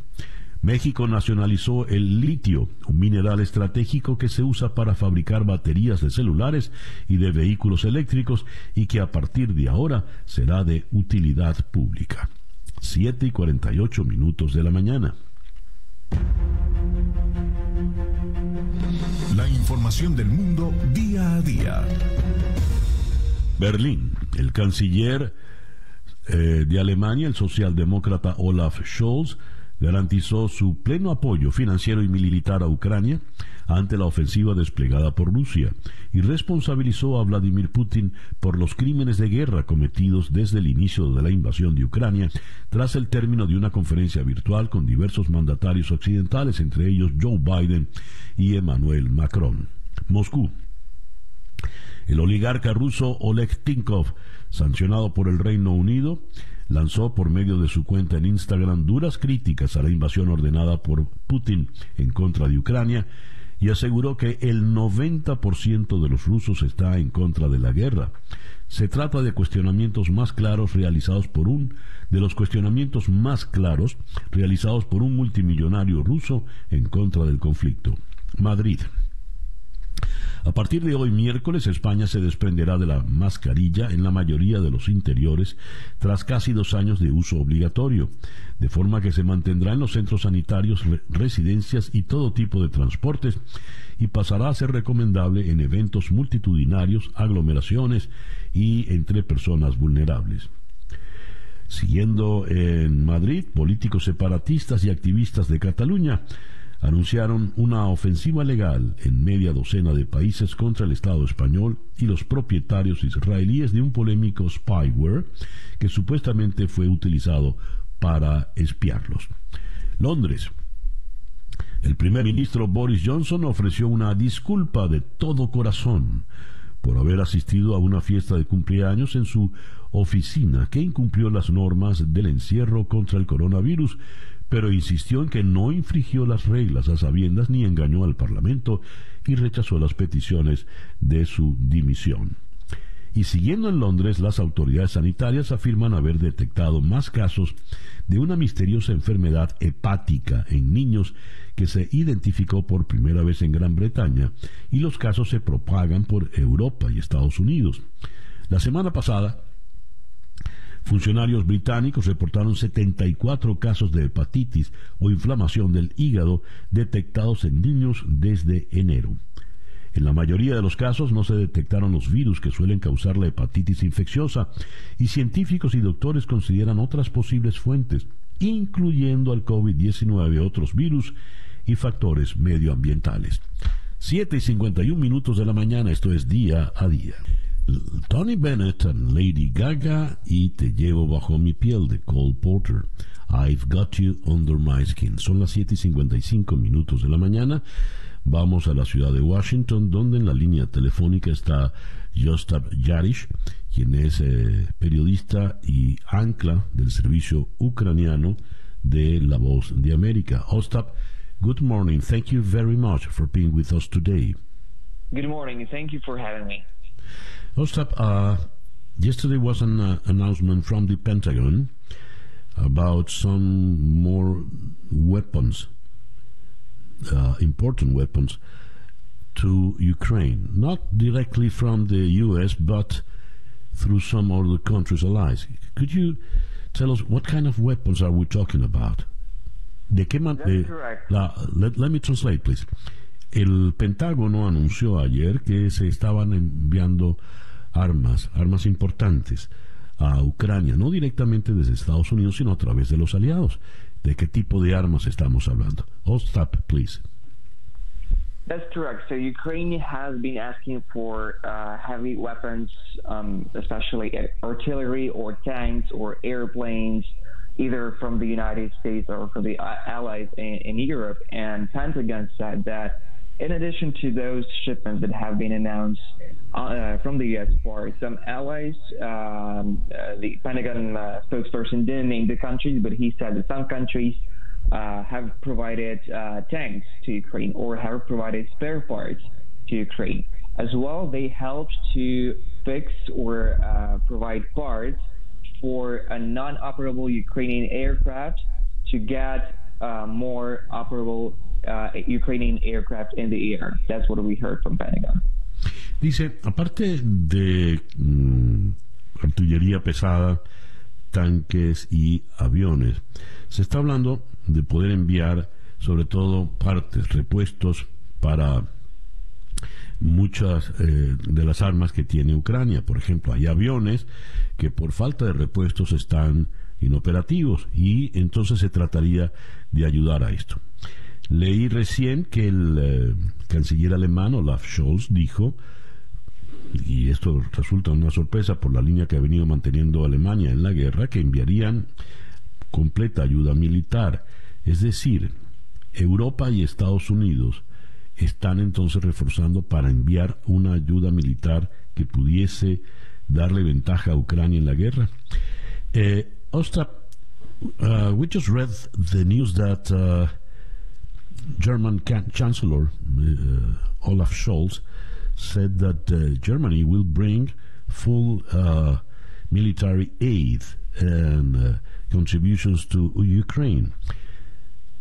[SPEAKER 1] México nacionalizó el litio, un mineral estratégico que se usa para fabricar baterías de celulares y de vehículos eléctricos y que a partir de ahora será de utilidad pública. 7 y 48 minutos de la mañana.
[SPEAKER 2] La información del mundo día a día.
[SPEAKER 1] Berlín. El canciller eh, de Alemania, el socialdemócrata Olaf Scholz, garantizó su pleno apoyo financiero y militar a Ucrania ante la ofensiva desplegada por Rusia y responsabilizó a Vladimir Putin por los crímenes de guerra cometidos desde el inicio de la invasión de Ucrania tras el término de una conferencia virtual con diversos mandatarios occidentales, entre ellos Joe Biden y Emmanuel Macron. Moscú. El oligarca ruso Oleg Tinkov, sancionado por el Reino Unido, lanzó por medio de su cuenta en Instagram duras críticas a la invasión ordenada por Putin en contra de Ucrania y aseguró que el 90% de los rusos está en contra de la guerra. Se trata de cuestionamientos más claros realizados por un de los cuestionamientos más claros realizados por un multimillonario ruso en contra del conflicto. Madrid. A partir de hoy miércoles, España se desprenderá de la mascarilla en la mayoría de los interiores tras casi dos años de uso obligatorio, de forma que se mantendrá en los centros sanitarios, residencias y todo tipo de transportes y pasará a ser recomendable en eventos multitudinarios, aglomeraciones y entre personas vulnerables. Siguiendo en Madrid, políticos separatistas y activistas de Cataluña anunciaron una ofensiva legal en media docena de países contra el Estado español y los propietarios israelíes de un polémico spyware que supuestamente fue utilizado para espiarlos. Londres. El primer ministro Boris Johnson ofreció una disculpa de todo corazón por haber asistido a una fiesta de cumpleaños en su oficina que incumplió las normas del encierro contra el coronavirus pero insistió en que no infringió las reglas a sabiendas ni engañó al Parlamento y rechazó las peticiones de su dimisión. Y siguiendo en Londres, las autoridades sanitarias afirman haber detectado más casos de una misteriosa enfermedad hepática en niños que se identificó por primera vez en Gran Bretaña y los casos se propagan por Europa y Estados Unidos. La semana pasada, Funcionarios británicos reportaron 74 casos de hepatitis o inflamación del hígado detectados en niños desde enero. En la mayoría de los casos no se detectaron los virus que suelen causar la hepatitis infecciosa y científicos y doctores consideran otras posibles fuentes, incluyendo al COVID-19, otros virus y factores medioambientales. 7 y 51 minutos de la mañana, esto es día a día. Tony Bennett and Lady Gaga y Te llevo bajo mi piel de Cole Porter. I've got you under my skin. Son las 7 y 55 minutos de la mañana. Vamos a la ciudad de Washington, donde en la línea telefónica está Jostap Yarish, quien es eh, periodista y ancla del servicio ucraniano de La Voz de América. Ostap, good morning. Thank you very much for being with us today.
[SPEAKER 3] Good morning. Thank you for having me.
[SPEAKER 1] Ostap, uh, yesterday was an uh, announcement from the Pentagon about some more weapons, uh, important weapons, to Ukraine. Not directly from the U.S., but through some other countries' allies. Could you tell us what kind of weapons are we talking about?
[SPEAKER 3] De qué man eh,
[SPEAKER 1] la, let, let me translate, please. El Pentágono anunció ayer que se estaban enviando armas, armas importantes a Ucrania, no directamente desde Estados Unidos, sino a través de los aliados. ¿De qué tipo de armas estamos hablando? Oh, stop, please.
[SPEAKER 3] That's correct. So Ukraine has been asking for uh, heavy weapons, um, especially artillery or tanks or airplanes, either from the United States or from the allies in, in Europe. And Pentagon said that in addition to those shipments that have been announced uh, from the U.S. for some allies, um, uh, the Pentagon uh, spokesperson didn't name the countries, but he said that some countries uh, have provided uh, tanks to Ukraine or have provided spare parts to Ukraine. As well, they helped to fix or uh, provide parts for a non-operable Ukrainian aircraft to get more operable uh, Ukrainian aircraft in the air. That's what we heard from Pentagon.
[SPEAKER 1] Dice, aparte de mm, artillería pesada, tanques y aviones, se está hablando de poder enviar sobre todo partes, repuestos para muchas eh, de las armas que tiene Ucrania. Por ejemplo, hay aviones que por falta de repuestos están inoperativos y entonces se trataría de ayudar a esto. Leí recién que el eh, canciller alemán Olaf Scholz dijo, y esto resulta una sorpresa por la línea que ha venido manteniendo Alemania en la guerra, que enviarían completa ayuda militar. Es decir, Europa y Estados Unidos están entonces reforzando para enviar una ayuda militar que pudiese darle ventaja a Ucrania en la guerra. Eh, uh, we just read the news that uh, German Chancellor uh, Olaf Scholz said that uh, Germany will bring full uh, military aid and uh, contributions to Ukraine.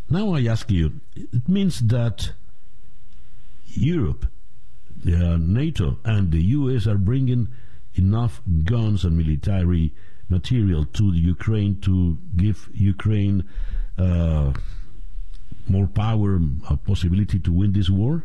[SPEAKER 1] Now I ask you, it means that Europe, uh, NATO, and the US are bringing enough guns and military material to Ukraine to give Ukraine uh, more power, a possibility to win this war?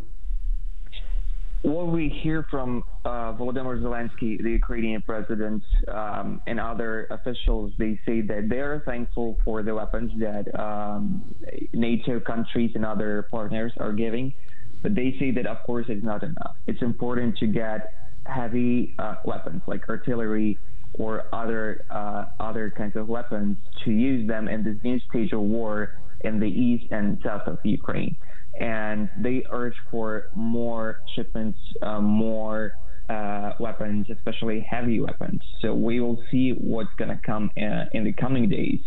[SPEAKER 3] What we hear from uh, Volodymyr Zelensky, the Ukrainian president, um, and other officials, they say that they are thankful for the weapons that um, NATO countries and other partners are giving. But they say that, of course, it's not enough. It's important to get heavy uh, weapons like artillery or other uh, other kinds of weapons to use them in this new stage of war in the east and south of Ukraine. And they urge for more shipments, uh, more uh, weapons, especially heavy weapons. So we will see what's going to come in, uh, in, the coming days.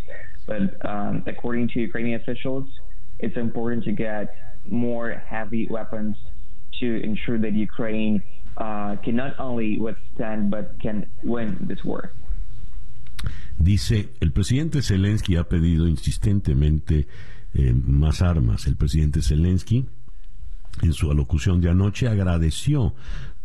[SPEAKER 3] But um, according to Ukrainian officials, it's important to get more heavy weapons to ensure that Ukraine uh, can not only withstand but can win this war.
[SPEAKER 1] Dice, el presidente Zelensky ha pedido insistentemente eh, más armas. El presidente Zelensky, en su alocución de anoche, agradeció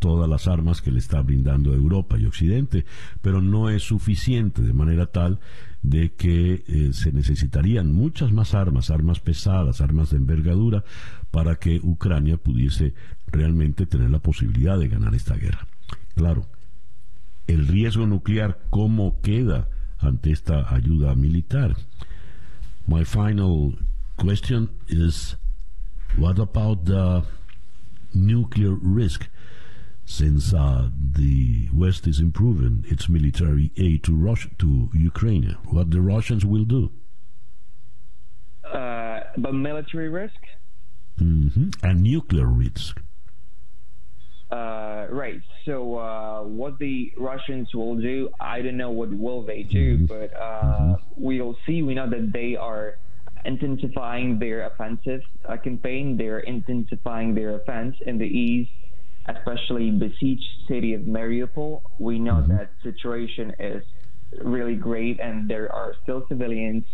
[SPEAKER 1] todas las armas que le está brindando Europa y Occidente, pero no es suficiente de manera tal de que eh, se necesitarían muchas más armas, armas pesadas, armas de envergadura, para que Ucrania pudiese realmente tener la posibilidad de ganar esta guerra. Claro, el riesgo nuclear, ¿cómo queda ante esta ayuda militar? My final question is, what about the nuclear risk? Since uh, the West is improving its military aid to Russia, to Ukraine, what the Russians will do.
[SPEAKER 3] Uh, but military risk
[SPEAKER 1] mm-hmm. and nuclear risk.
[SPEAKER 3] Uh, right. So uh, what the Russians will do, I don't know what will they do, mm-hmm. but uh, mm-hmm. we'll see. We know that they are intensifying their offensive uh, campaign. They're intensifying their offense in the east especially besieged city of Mariupol. We know mm-hmm. that situation is really great, and there are still civilians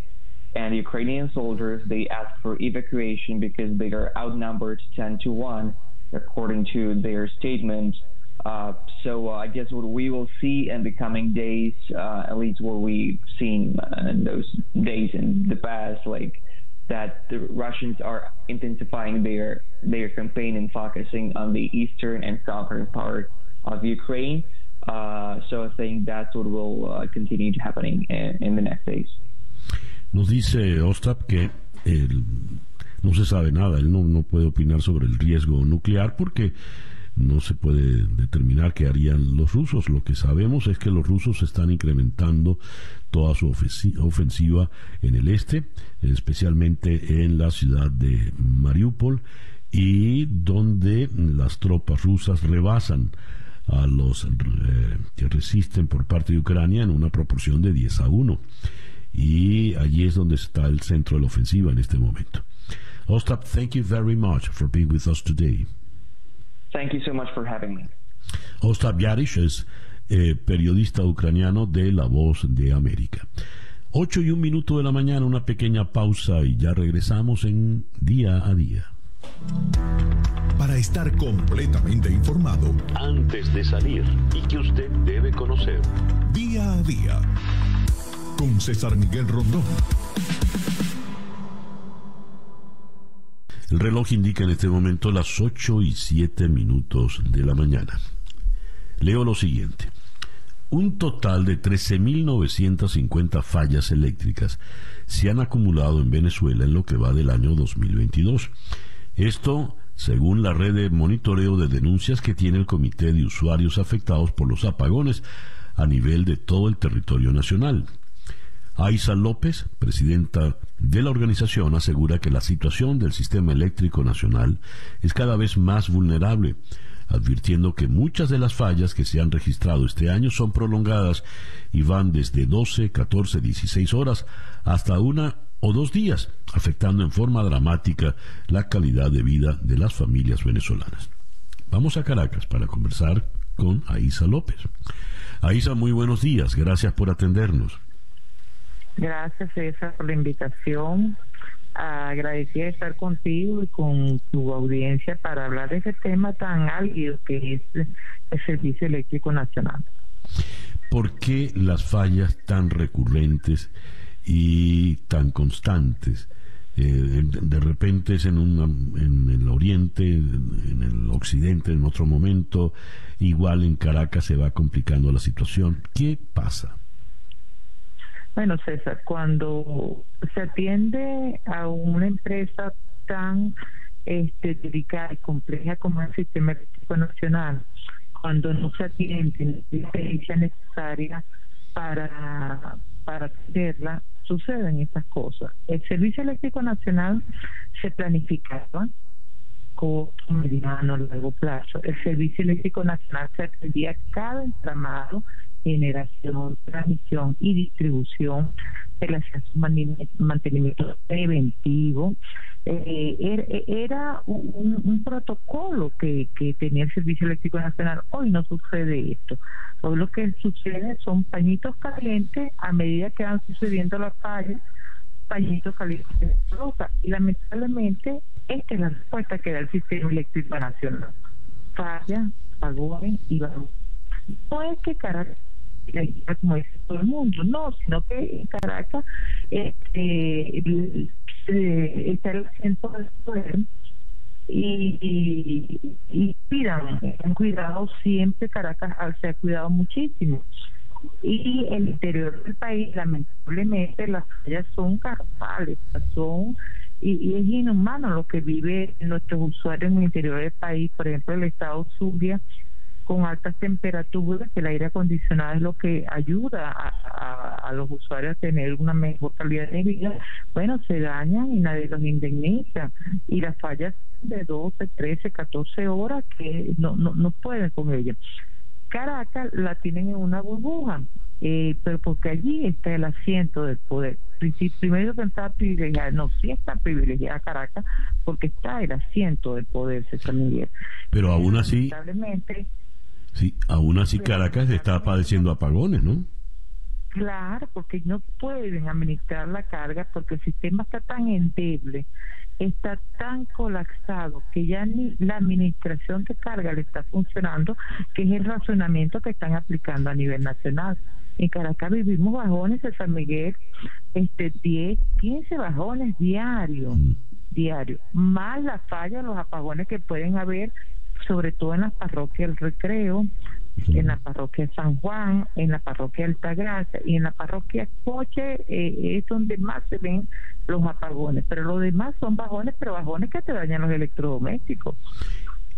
[SPEAKER 3] and Ukrainian soldiers. They ask for evacuation because they are outnumbered 10 to 1, according to their statement. Uh, so uh, I guess what we will see in the coming days, uh, at least what we've seen uh, in those days in the past, like that the Russians are intensifying their their campaign and focusing on the eastern and southern part of Ukraine. Uh, so I think that's what will uh, continue happening in, in, the next days.
[SPEAKER 1] Nos dice Ostap que el no se sabe nada, él no, no puede opinar sobre el riesgo nuclear porque no se puede determinar qué harían los rusos. Lo que sabemos es que los rusos están incrementando toda su ofensiva en el este, especialmente en la ciudad de Mariupol, y donde las tropas rusas rebasan a los eh, que resisten por parte de Ucrania en una proporción de 10 a 1. Y allí es donde está el centro de la ofensiva en este momento. Ostap, thank you very much for being with us today.
[SPEAKER 3] Thank you so much for having me.
[SPEAKER 1] Ostap Yarish es eh, periodista ucraniano de La Voz de América. Ocho y un minuto de la mañana, una pequeña pausa y ya regresamos en Día a Día.
[SPEAKER 2] Para estar completamente informado
[SPEAKER 1] antes de salir y que usted debe conocer.
[SPEAKER 2] Día a Día con César Miguel Rondón.
[SPEAKER 1] El reloj indica en este momento las 8 y 7 minutos de la mañana. Leo lo siguiente. Un total de 13.950 fallas eléctricas se han acumulado en Venezuela en lo que va del año 2022. Esto según la red de monitoreo de denuncias que tiene el Comité de Usuarios Afectados por los Apagones a nivel de todo el territorio nacional. Aisa López, presidenta de la organización, asegura que la situación del sistema eléctrico nacional es cada vez más vulnerable, advirtiendo que muchas de las fallas que se han registrado este año son prolongadas y van desde 12, 14, 16 horas hasta una o dos días, afectando en forma dramática la calidad de vida de las familias venezolanas. Vamos a Caracas para conversar con Aisa López. Aisa, muy buenos días, gracias por atendernos.
[SPEAKER 4] Gracias, César, por la invitación. Agradecida de estar contigo y con tu audiencia para hablar de ese tema tan álgido que es el Servicio Eléctrico Nacional.
[SPEAKER 1] ¿Por qué las fallas tan recurrentes y tan constantes? Eh, de repente es en, en el oriente, en el occidente, en otro momento, igual en Caracas se va complicando la situación. ¿Qué pasa?
[SPEAKER 4] Bueno, César, cuando se atiende a una empresa tan este, delicada y compleja como el sistema eléctrico nacional, cuando no se atiende la experiencia necesaria para, para atenderla, suceden estas cosas. El Servicio Eléctrico Nacional se planificaba corto, mediano, largo plazo. El Servicio Eléctrico Nacional se atendía cada entramado generación, transmisión y distribución de mantenimiento preventivo. Eh, er, era un, protocolo que, tenía el Servicio Eléctrico Nacional. Hoy no sucede esto. Hoy lo que sucede son pañitos calientes a medida que van sucediendo las fallas, pañitos calientes Y lamentablemente, esta es la respuesta que da el Sistema Eléctrico Nacional. Falla, apagones y vamos. No es que Como dice todo el mundo, no, sino que en Caracas este, está el centro del poder y, y, pidan, han cuidado siempre, Caracas se ha cuidado muchísimo. Y el interior del país, lamentablemente, las fallas son carpales, son y, es inhumano lo que vive nuestros usuarios en el interior del país, por ejemplo, el estado Zulia con altas temperaturas, que el aire acondicionado es lo que ayuda a, los usuarios a tener una mejor calidad de vida, bueno, se dañan y nadie los indemniza. Y las fallas de 12, 13, 14 horas que no, no, no pueden con ellas. Caracas la tienen en una burbuja, eh, pero porque allí está el asiento del poder. Primero pensaba privilegiada, no, sí está privilegiada Caracas porque está el asiento del poder, César Miguel.
[SPEAKER 1] Pero aún así, Sí, aún así Caracas está padeciendo apagones, ¿no?
[SPEAKER 4] Claro, porque no pueden administrar la carga porque el sistema está tan endeble, está tan colapsado que ya ni la administración de carga le está funcionando, que es el razonamiento que están aplicando a nivel nacional. En Caracas vivimos bajones de San Miguel, este 10, 15 bajones diarios, mm. diarios, más la falla, los apagones que pueden haber sobre todo en las parroquias del recreo, en la parroquia San Juan, en la parroquia Altagracia y en la parroquia Coche eh, es donde más se ven los apagones, pero los demás son bajones, pero bajones que te dañan los electrodomésticos.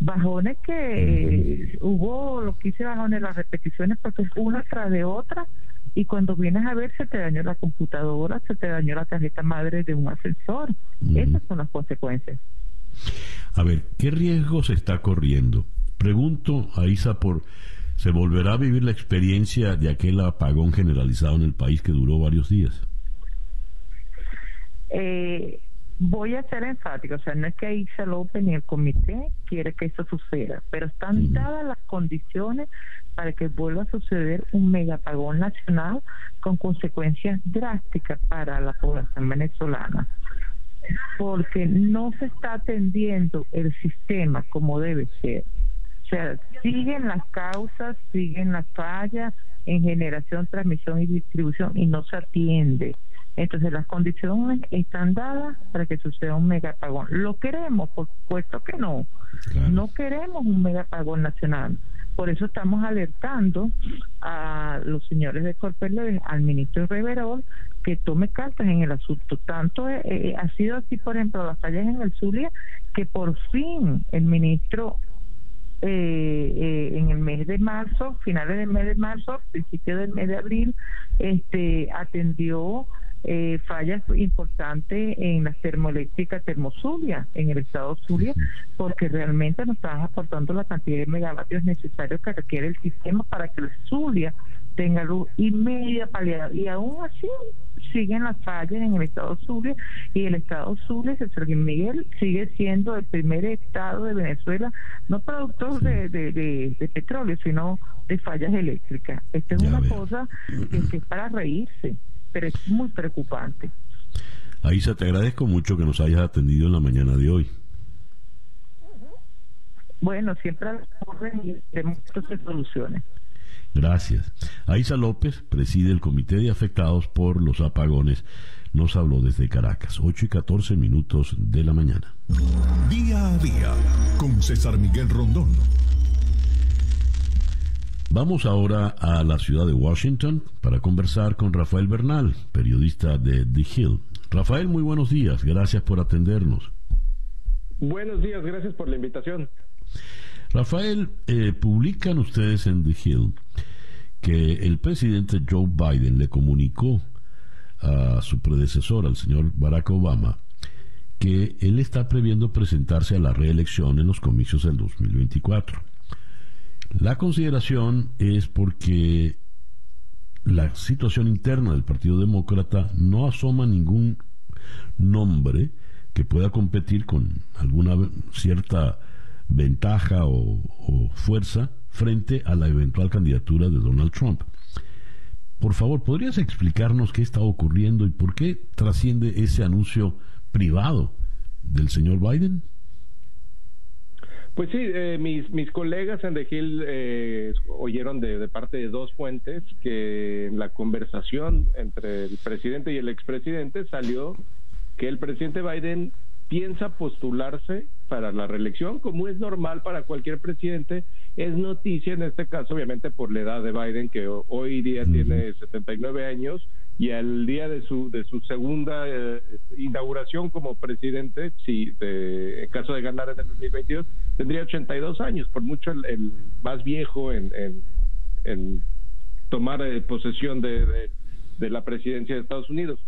[SPEAKER 4] Bajones que hubo, lo que hice bajones, las repeticiones, porque es una tras de otra, y cuando vienes a ver se te dañó la computadora, se te dañó la tarjeta madre de un ascensor. Esas son las consecuencias.
[SPEAKER 1] A ver, ¿qué riesgo se está corriendo? Pregunto a Isa por, ¿se volverá a vivir la experiencia de aquel apagón generalizado en el país que duró varios días?
[SPEAKER 4] Eh, voy a ser enfático, o sea, no es que Isa López ni el comité quiere que eso suceda, pero están dadas las condiciones para que vuelva a suceder un megapagón nacional con consecuencias drásticas para la población venezolana porque no se está atendiendo el sistema como debe ser. O sea, siguen las causas, siguen las fallas en generación, transmisión y distribución y no se atiende. Entonces las condiciones están dadas para que suceda un megapagón. ¿Lo queremos? Por supuesto que no. No queremos un megapagón nacional. Por eso estamos alertando a los señores de Corpelé, al ministro Reverol, que tome cartas en el asunto. Tanto eh, eh, ha sido así, por ejemplo, las fallas en el Zulia, que por fin el ministro eh, en el mes de marzo, finales del mes de marzo, principio del mes de abril, este atendió eh, fallas importantes en la termoeléctrica Termozulia, en el estado Zulia, porque realmente no estaban aportando la cantidad de megavatios necesarios que requiere el sistema para que el Zulia tenga luz y media paliada. Y aún así siguen las fallas en el estado Zulia y el estado Zulia, San Miguel, sigue siendo el primer estado de Venezuela, no productor de, de, petróleo, sino de fallas eléctricas. Esta es una cosa que es para reírse pero es muy preocupante.
[SPEAKER 1] Aisa, te agradezco mucho que nos hayas atendido en la mañana de hoy.
[SPEAKER 4] Bueno, siempre tenemos soluciones.
[SPEAKER 1] Gracias. Aisa López preside el Comité de Afectados por los Apagones. Nos habló desde Caracas, 8 y 14 minutos de la mañana.
[SPEAKER 2] Día a día, con César Miguel Rondón.
[SPEAKER 1] Vamos ahora a la ciudad de Washington para conversar con Rafael Bernal, periodista de The Hill. Rafael, muy buenos días, gracias por atendernos.
[SPEAKER 5] Buenos días, gracias por la invitación.
[SPEAKER 1] Rafael, eh, publican ustedes en The Hill que el presidente Joe Biden le comunicó a su predecesor, al señor Barack Obama, que él está previendo presentarse a la reelección en los comicios del 2024. La consideración es porque la situación interna del Partido Demócrata no asoma ningún nombre que pueda competir con alguna cierta ventaja o, fuerza frente a la eventual candidatura de Donald Trump. Por favor, ¿podrías explicarnos qué está ocurriendo y por qué trasciende ese anuncio privado del señor Biden?
[SPEAKER 5] Pues sí, eh, mis, colegas en The Hill eh, oyeron de, parte de dos fuentes que en la conversación entre el presidente y el expresidente salió que el presidente Biden piensa postularse para la reelección, como es normal para cualquier presidente, es noticia en este caso, obviamente por la edad de Biden, que hoy día tiene 79 años, y al día de su de su segunda eh, inauguración como presidente, si de, en caso de ganar en el 2022, tendría 82 años, por mucho el, más viejo en, en, tomar eh, posesión de, de, la presidencia de Estados Unidos.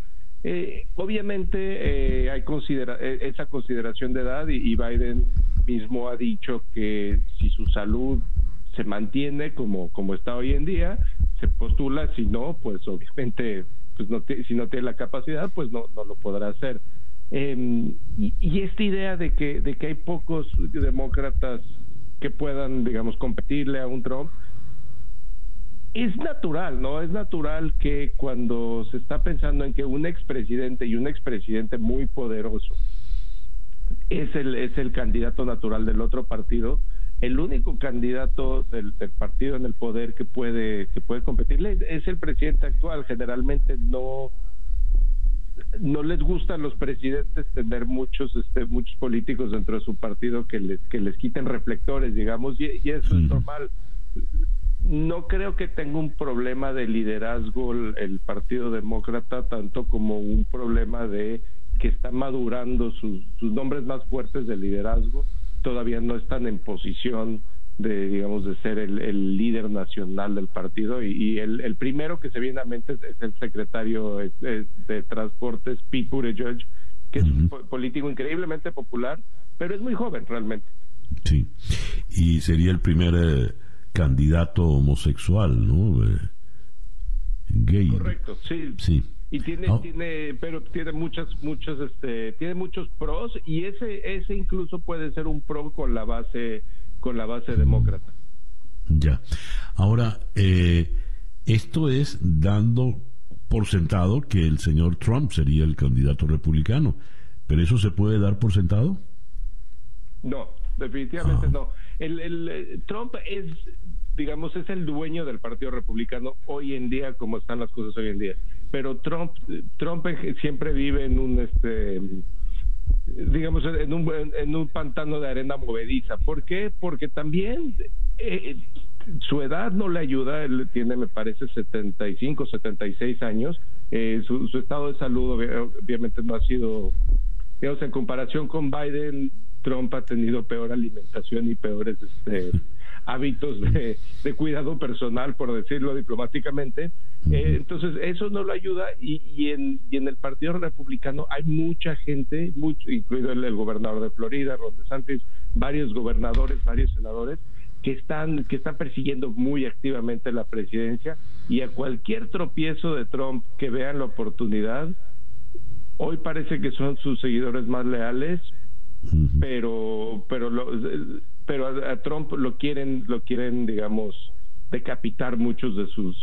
[SPEAKER 5] Eh, obviamente hay considera esa consideración de edad y Biden mismo ha dicho que si su salud se mantiene como, como está hoy en día, se postula, si no, pues obviamente pues no si no tiene la capacidad, pues no, no lo podrá hacer. Em, y, esta idea de que, de que hay pocos demócratas que puedan, digamos, competirle a un Trump, es natural, ¿no? Es natural que cuando se está pensando en que un expresidente y un expresidente muy poderoso es el, es el candidato natural del otro partido, el único candidato del, partido en el poder que puede que puede competirle es el presidente actual. Generalmente no no les gusta a los presidentes tener muchos este, muchos políticos dentro de su partido que les que les quiten reflectores digamos y, eso es normal no creo que tenga un problema de liderazgo el, Partido Demócrata, tanto como un problema de que está madurando sus, nombres más fuertes de liderazgo, todavía no están en posición de, digamos, de ser el, líder nacional del partido. Y, el, primero que se viene a mente es, el secretario de Transportes, Pete Buttigieg, que es un político increíblemente popular, pero es muy joven realmente.
[SPEAKER 1] Sí, y sería el primer eh, candidato homosexual, ¿no? Eh,
[SPEAKER 5] gay. Correcto, sí. Sí. Y tiene, ah. tiene, pero tiene muchas, muchos, este, tiene muchos pros y ese, ese incluso puede ser un pro con la base, con la base demócrata.
[SPEAKER 1] Ya. Ahora, eh, esto es dando por sentado que el señor Trump sería el candidato republicano, pero eso se puede dar por sentado.
[SPEAKER 5] No, definitivamente ah. no. El, el, eh, Trump es, digamos, es el dueño del Partido Republicano hoy en día, como están las cosas hoy en día. Pero Trump, Trump siempre vive en un, este, digamos, en un, en un pantano de arena movediza. ¿Por qué? Porque también eh, su edad no le ayuda. Él tiene, me parece, 75, 76 años. Eh, su, su estado de salud obviamente no ha sido digamos, en comparación con Biden, Trump ha tenido peor alimentación y peores este, hábitos de, cuidado personal, por decirlo diplomáticamente. Eh, entonces, eso no lo ayuda y, y, en, y en el Partido Republicano hay mucha gente, mucho, incluido el, gobernador de Florida, Ron DeSantis, varios gobernadores, varios senadores, que están, que están persiguiendo muy activamente la presidencia y a cualquier tropiezo de Trump que vean la oportunidad, hoy parece que son sus seguidores más leales, pero pero pero a, Trump lo quieren lo quieren digamos decapitar muchos de sus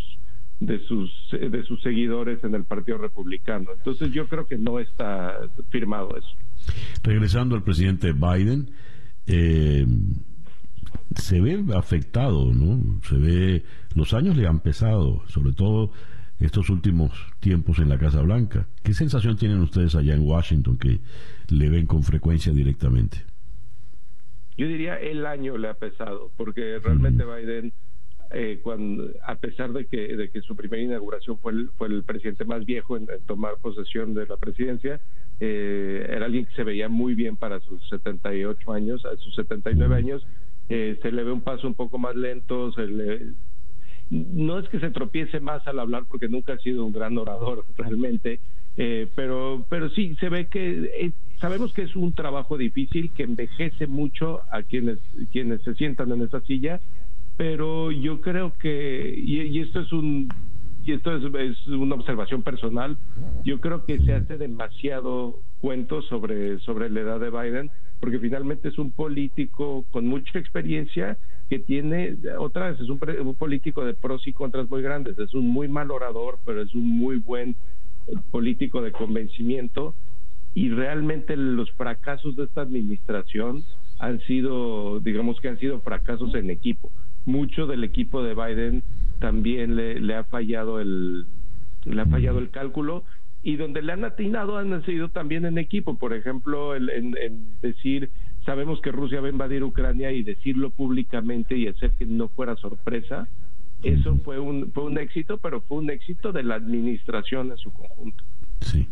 [SPEAKER 5] de sus de sus seguidores en el Partido Republicano. Entonces yo creo que no está firmado eso.
[SPEAKER 1] Regresando al presidente Biden, eh, se ve afectado, ¿no? Se ve los años le han pesado, sobre todo estos últimos tiempos en la Casa Blanca. ¿Qué sensación tienen ustedes allá en Washington que le ven con frecuencia directamente?
[SPEAKER 5] Yo diría el año le ha pesado, porque realmente Biden, eh, cuando, a pesar de que, de que su primera inauguración fue el, fue el presidente más viejo en, tomar posesión de la presidencia, eh, era alguien que se veía muy bien para sus 78 años, a sus 79 años, eh, se le ve un paso un poco más lento, se le, no es que se tropiece más al hablar porque nunca ha sido un gran orador realmente, eh, pero, pero sí se ve que eh, sabemos que es un trabajo difícil que envejece mucho a quienes, quienes se sientan en esa silla, pero yo creo que, y, esto es un y esto es, es, una observación personal, yo creo que se hace demasiado cuento sobre, sobre la edad de Biden, porque finalmente es un político con mucha experiencia que tiene, otra vez, es un, un, político de pros y contras muy grandes, es un muy mal orador, pero es un muy buen político de convencimiento y realmente los fracasos de esta administración han sido, digamos que han sido fracasos en equipo. Mucho del equipo de Biden también le, ha fallado el le ha fallado el cálculo y donde le han atinado han sido también en equipo. Por ejemplo, el, en decir sabemos que Rusia va a invadir Ucrania y decirlo públicamente y hacer que no fuera sorpresa, eso fue un, fue un éxito, pero fue un éxito de la administración en su conjunto.
[SPEAKER 1] Sí.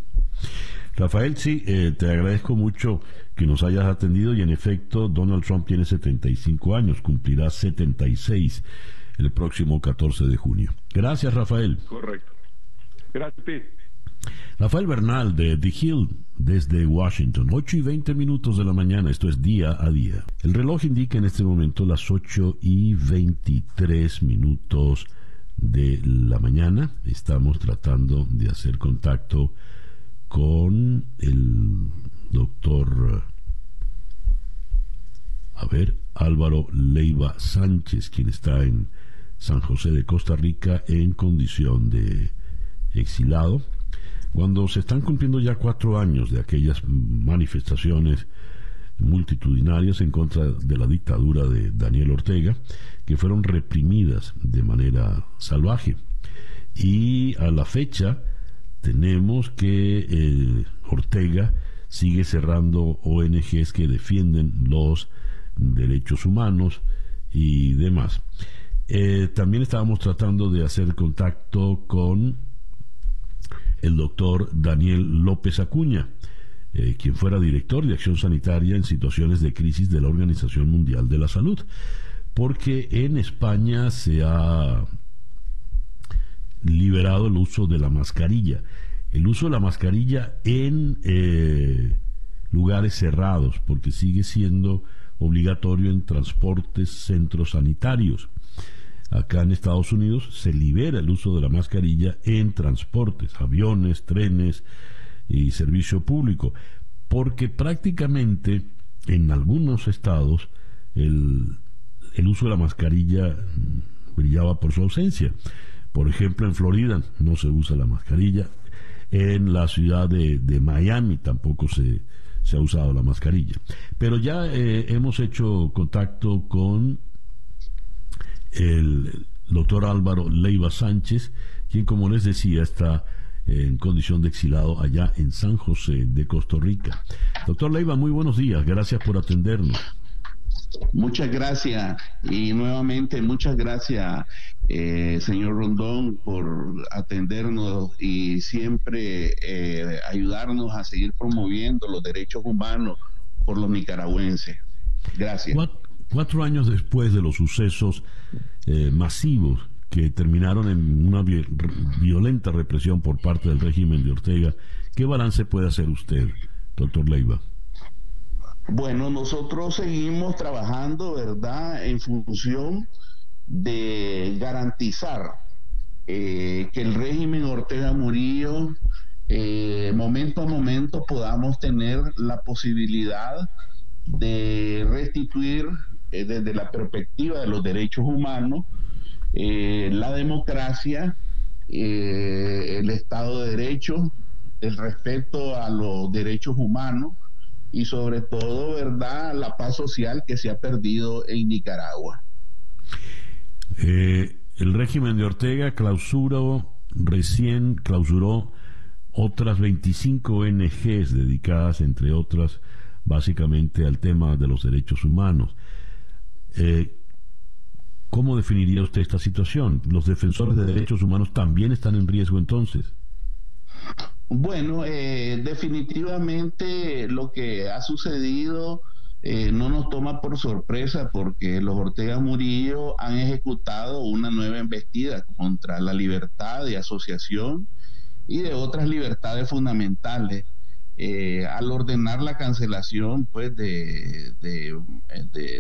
[SPEAKER 1] Rafael, sí, eh, te agradezco mucho que nos hayas atendido y en efecto Donald Trump tiene 75 años, cumplirá 76 el próximo 14 de junio. Gracias, Rafael.
[SPEAKER 5] Correcto. Gracias, Pete.
[SPEAKER 1] Rafael Bernal de The Hill desde Washington, 8 y 20 minutos de la mañana, esto es día a día. El reloj indica en este momento las 8 y 23 minutos de la mañana. Estamos tratando de hacer contacto con el doctor, a ver, Álvaro Leiva Sánchez, quien está en San José de Costa Rica en condición de exilado cuando se están cumpliendo ya cuatro años de aquellas manifestaciones multitudinarias en contra de la dictadura de Daniel Ortega, que fueron reprimidas de manera salvaje. Y a la fecha tenemos que eh, Ortega sigue cerrando ONGs que defienden los derechos humanos y demás. Eh, también estábamos tratando de hacer contacto con el doctor Daniel López Acuña, eh, quien fuera director de acción sanitaria en situaciones de crisis de la Organización Mundial de la Salud, porque en España se ha liberado el uso de la mascarilla. El uso de la mascarilla en eh, lugares cerrados, porque sigue siendo obligatorio en transportes, centros sanitarios. Acá en Estados Unidos se libera el uso de la mascarilla en transportes, aviones, trenes y servicio público, porque prácticamente en algunos estados el, uso de la mascarilla brillaba por su ausencia. Por ejemplo, en Florida no se usa la mascarilla, en la ciudad de, Miami tampoco se, ha usado la mascarilla. Pero ya eh, hemos hecho contacto con el doctor Álvaro Leiva Sánchez, quien como les decía está en condición de exilado allá en San José de Costa Rica. Doctor Leiva, muy buenos días, gracias por atendernos.
[SPEAKER 6] Muchas gracias y nuevamente muchas gracias, eh, señor Rondón, por atendernos y siempre eh, ayudarnos a seguir promoviendo los derechos humanos por los nicaragüenses. Gracias.
[SPEAKER 1] Cuatro años después de los sucesos eh, masivos que terminaron en una violenta represión por parte del régimen de Ortega, ¿qué balance puede hacer usted, doctor Leiva?
[SPEAKER 6] Bueno, nosotros seguimos trabajando, ¿verdad?, en función de garantizar eh, que el régimen Ortega Murillo, eh, momento a momento, podamos tener la posibilidad de restituir eh, desde la perspectiva de los derechos humanos, eh, la democracia, eh, el Estado de Derecho, el respeto a los derechos humanos y sobre todo, ¿verdad?, la paz social que se ha perdido en Nicaragua.
[SPEAKER 1] el régimen de Ortega clausuró, recién clausuró otras 25 ONGs dedicadas, entre otras, básicamente al tema de los derechos humanos. Eh, ¿Cómo definiría usted esta situación? ¿Los defensores de derechos humanos también están en riesgo entonces?
[SPEAKER 6] Bueno, eh, definitivamente lo que ha sucedido eh, no nos toma por sorpresa porque los Ortega Murillo han ejecutado una nueva embestida contra la libertad de asociación y de otras libertades fundamentales eh, al ordenar la cancelación pues de, de,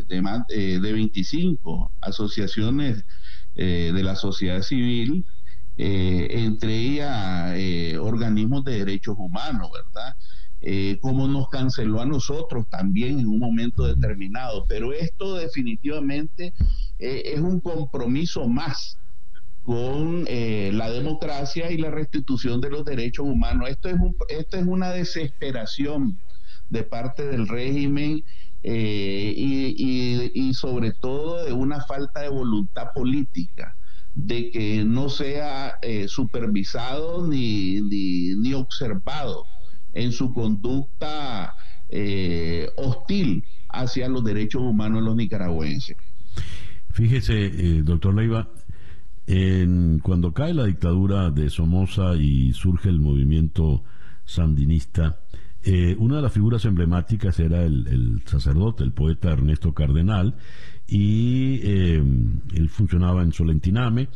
[SPEAKER 6] de, 25 eh, asociaciones eh, de la sociedad civil, entre ellas organismos de derechos humanos, ¿verdad? como nos canceló a nosotros también en un momento determinado. Pero esto definitivamente es un compromiso más con eh, la democracia y la restitución de los derechos humanos. Esto es, esto es una desesperación de parte del régimen eh, y, sobre todo de una falta de voluntad política, de que no sea eh, supervisado ni, ni, observado en su conducta hostil hacia los derechos humanos de los nicaragüenses.
[SPEAKER 1] Fíjese, doctor Leiva, en, cuando cae la dictadura de Somoza y surge el movimiento sandinista, eh, una de las figuras emblemáticas era el, sacerdote, el poeta Ernesto Cardenal, y eh, él funcionaba en Solentiname,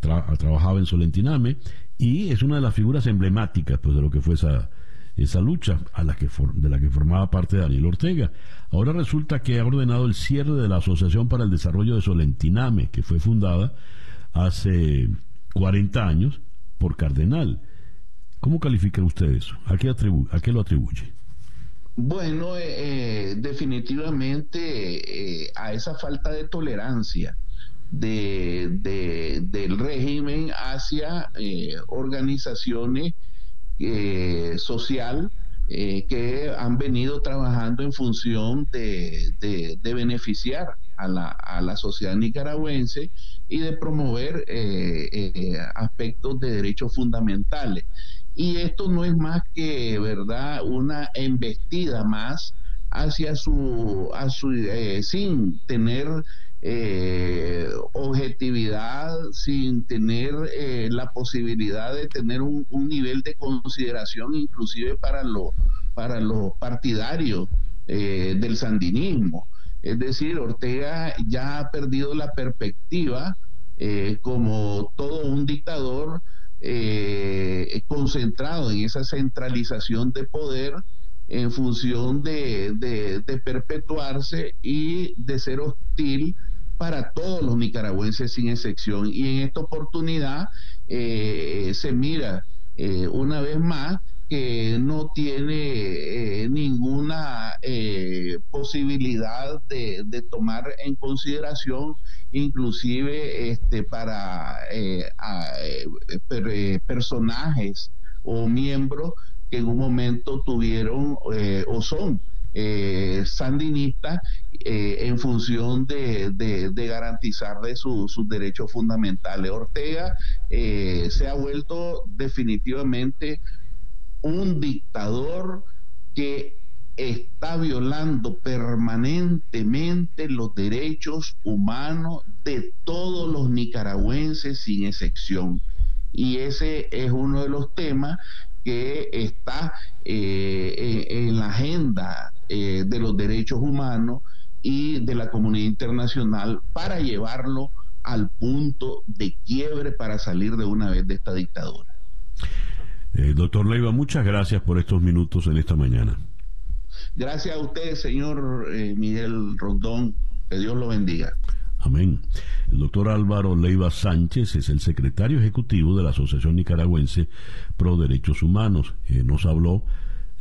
[SPEAKER 1] trabajaba en Solentiname, y es una de las figuras emblemáticas pues, de lo que fue esa, esa lucha a la que de la que formaba parte Daniel Ortega. Ahora resulta que ha ordenado el cierre de la Asociación para el Desarrollo de Solentiname, que fue fundada hace 40 años por Cardenal. ¿Cómo califica usted eso? ¿A qué, a qué lo atribuye?
[SPEAKER 6] Bueno, eh, eh, definitivamente eh, a esa falta de tolerancia de, del régimen hacia organizaciones social que han venido trabajando en función de, de beneficiar a la, a la sociedad nicaragüense y de promover eh, eh, aspectos de derechos fundamentales. Y esto no es más que, ¿verdad?, una embestida más hacia su, a su eh, sin tener eh, objetividad, sin tener eh, la posibilidad de tener un, nivel de consideración inclusive para, lo, para los partidarios eh, del sandinismo. Es decir, Ortega ya ha perdido la perspectiva como todo un dictador concentrado en esa centralización de poder en función de, de, perpetuarse y de ser hostil para todos los nicaragüenses sin excepción. Y en esta oportunidad eh, se mira eh, una vez más que no tiene eh, ninguna posibilidad de, tomar en consideración inclusive este para personajes o miembros que en un momento tuvieron o son eh, sandinista eh, en función de, de, garantizarle sus derechos fundamentales. Ortega eh, se ha vuelto definitivamente un dictador que está violando permanentemente los derechos humanos de todos los nicaragüenses sin excepción. Y ese es uno de los temas que está eh, en, la agenda eh, de los derechos humanos y de la comunidad internacional para llevarlo al punto de quiebre para salir de una vez de esta dictadura.
[SPEAKER 1] Eh, doctor Leiva, muchas gracias por estos minutos en esta mañana.
[SPEAKER 6] Gracias a usted, señor Miguel Rondón. Que Dios lo bendiga.
[SPEAKER 1] Amén. El doctor Álvaro Leiva Sánchez es el secretario ejecutivo de la Asociación Nicaragüense Pro Derechos Humanos. nos habló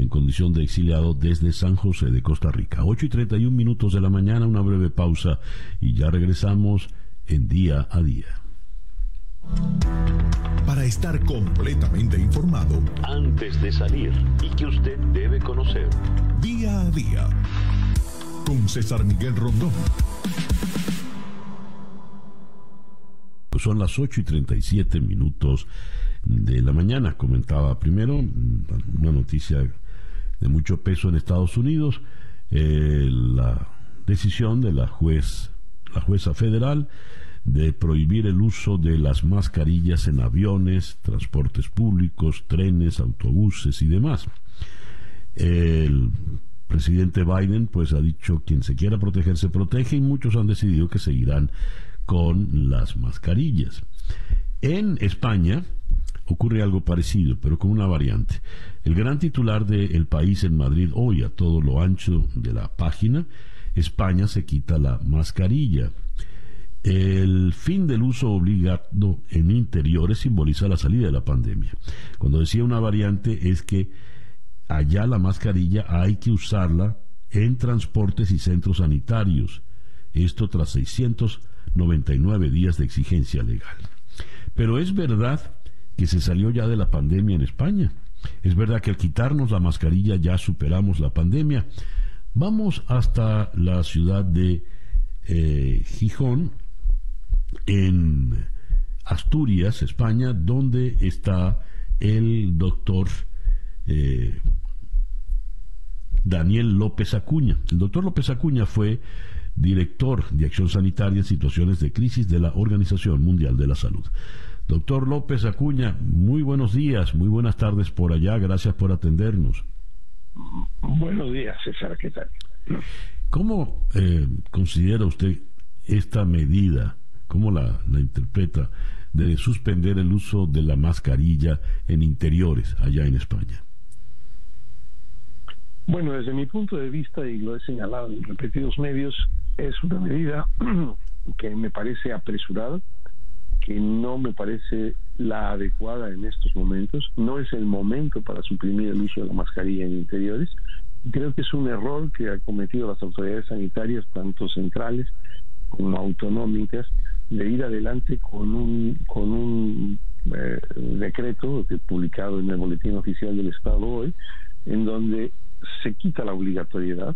[SPEAKER 1] en condición de exiliado desde San José de Costa Rica. 8 y 31 minutos de la mañana, una breve pausa y ya regresamos en día a día.
[SPEAKER 2] Para estar completamente informado,
[SPEAKER 1] antes de salir y que usted debe conocer,
[SPEAKER 2] día a día, con César Miguel Rondón.
[SPEAKER 1] Pues son las 8 y 37 minutos de la mañana. Comentaba primero una noticia de mucho peso en Estados Unidos, eh, la decisión de la juez, la jueza federal de prohibir el uso de las mascarillas en aviones, transportes públicos, trenes, autobuses y demás. El presidente Biden pues ha dicho quien se quiera proteger se protege y muchos han decidido que seguirán con las mascarillas. En España ocurre algo parecido, pero con una variante. El gran titular de El País en Madrid hoy, a todo lo ancho de la página, España se quita la mascarilla. El fin del uso obligado en interiores simboliza la salida de la pandemia. Cuando decía una variante es que allá la mascarilla hay que usarla en transportes y centros sanitarios. Esto tras 600 99 días de exigencia legal. Pero es verdad que se salió ya de la pandemia en España. Es verdad que al quitarnos la mascarilla ya superamos la pandemia. Vamos hasta la ciudad de eh, Gijón, en Asturias, España, donde está el doctor eh, Daniel López Acuña. El doctor López Acuña fue director de Acción Sanitaria en situaciones de crisis de la Organización Mundial de la Salud. Doctor López Acuña, muy buenos días, muy buenas tardes por allá, gracias por atendernos.
[SPEAKER 7] Buenos días, César, ¿qué tal?
[SPEAKER 1] ¿Cómo eh, considera usted esta medida, cómo la, interpreta, de suspender el uso de la mascarilla en interiores allá en España?
[SPEAKER 7] Bueno, desde mi punto de vista, y lo he señalado en repetidos medios, es una medida que me parece apresurada, que no me parece la adecuada en estos momentos. No es el momento para suprimir el uso de la mascarilla en interiores. Creo que es un error que han cometido las autoridades sanitarias, tanto centrales como autonómicas, de ir adelante con un, con un eh, decreto publicado en el Boletín Oficial del Estado hoy, en donde se quita la obligatoriedad.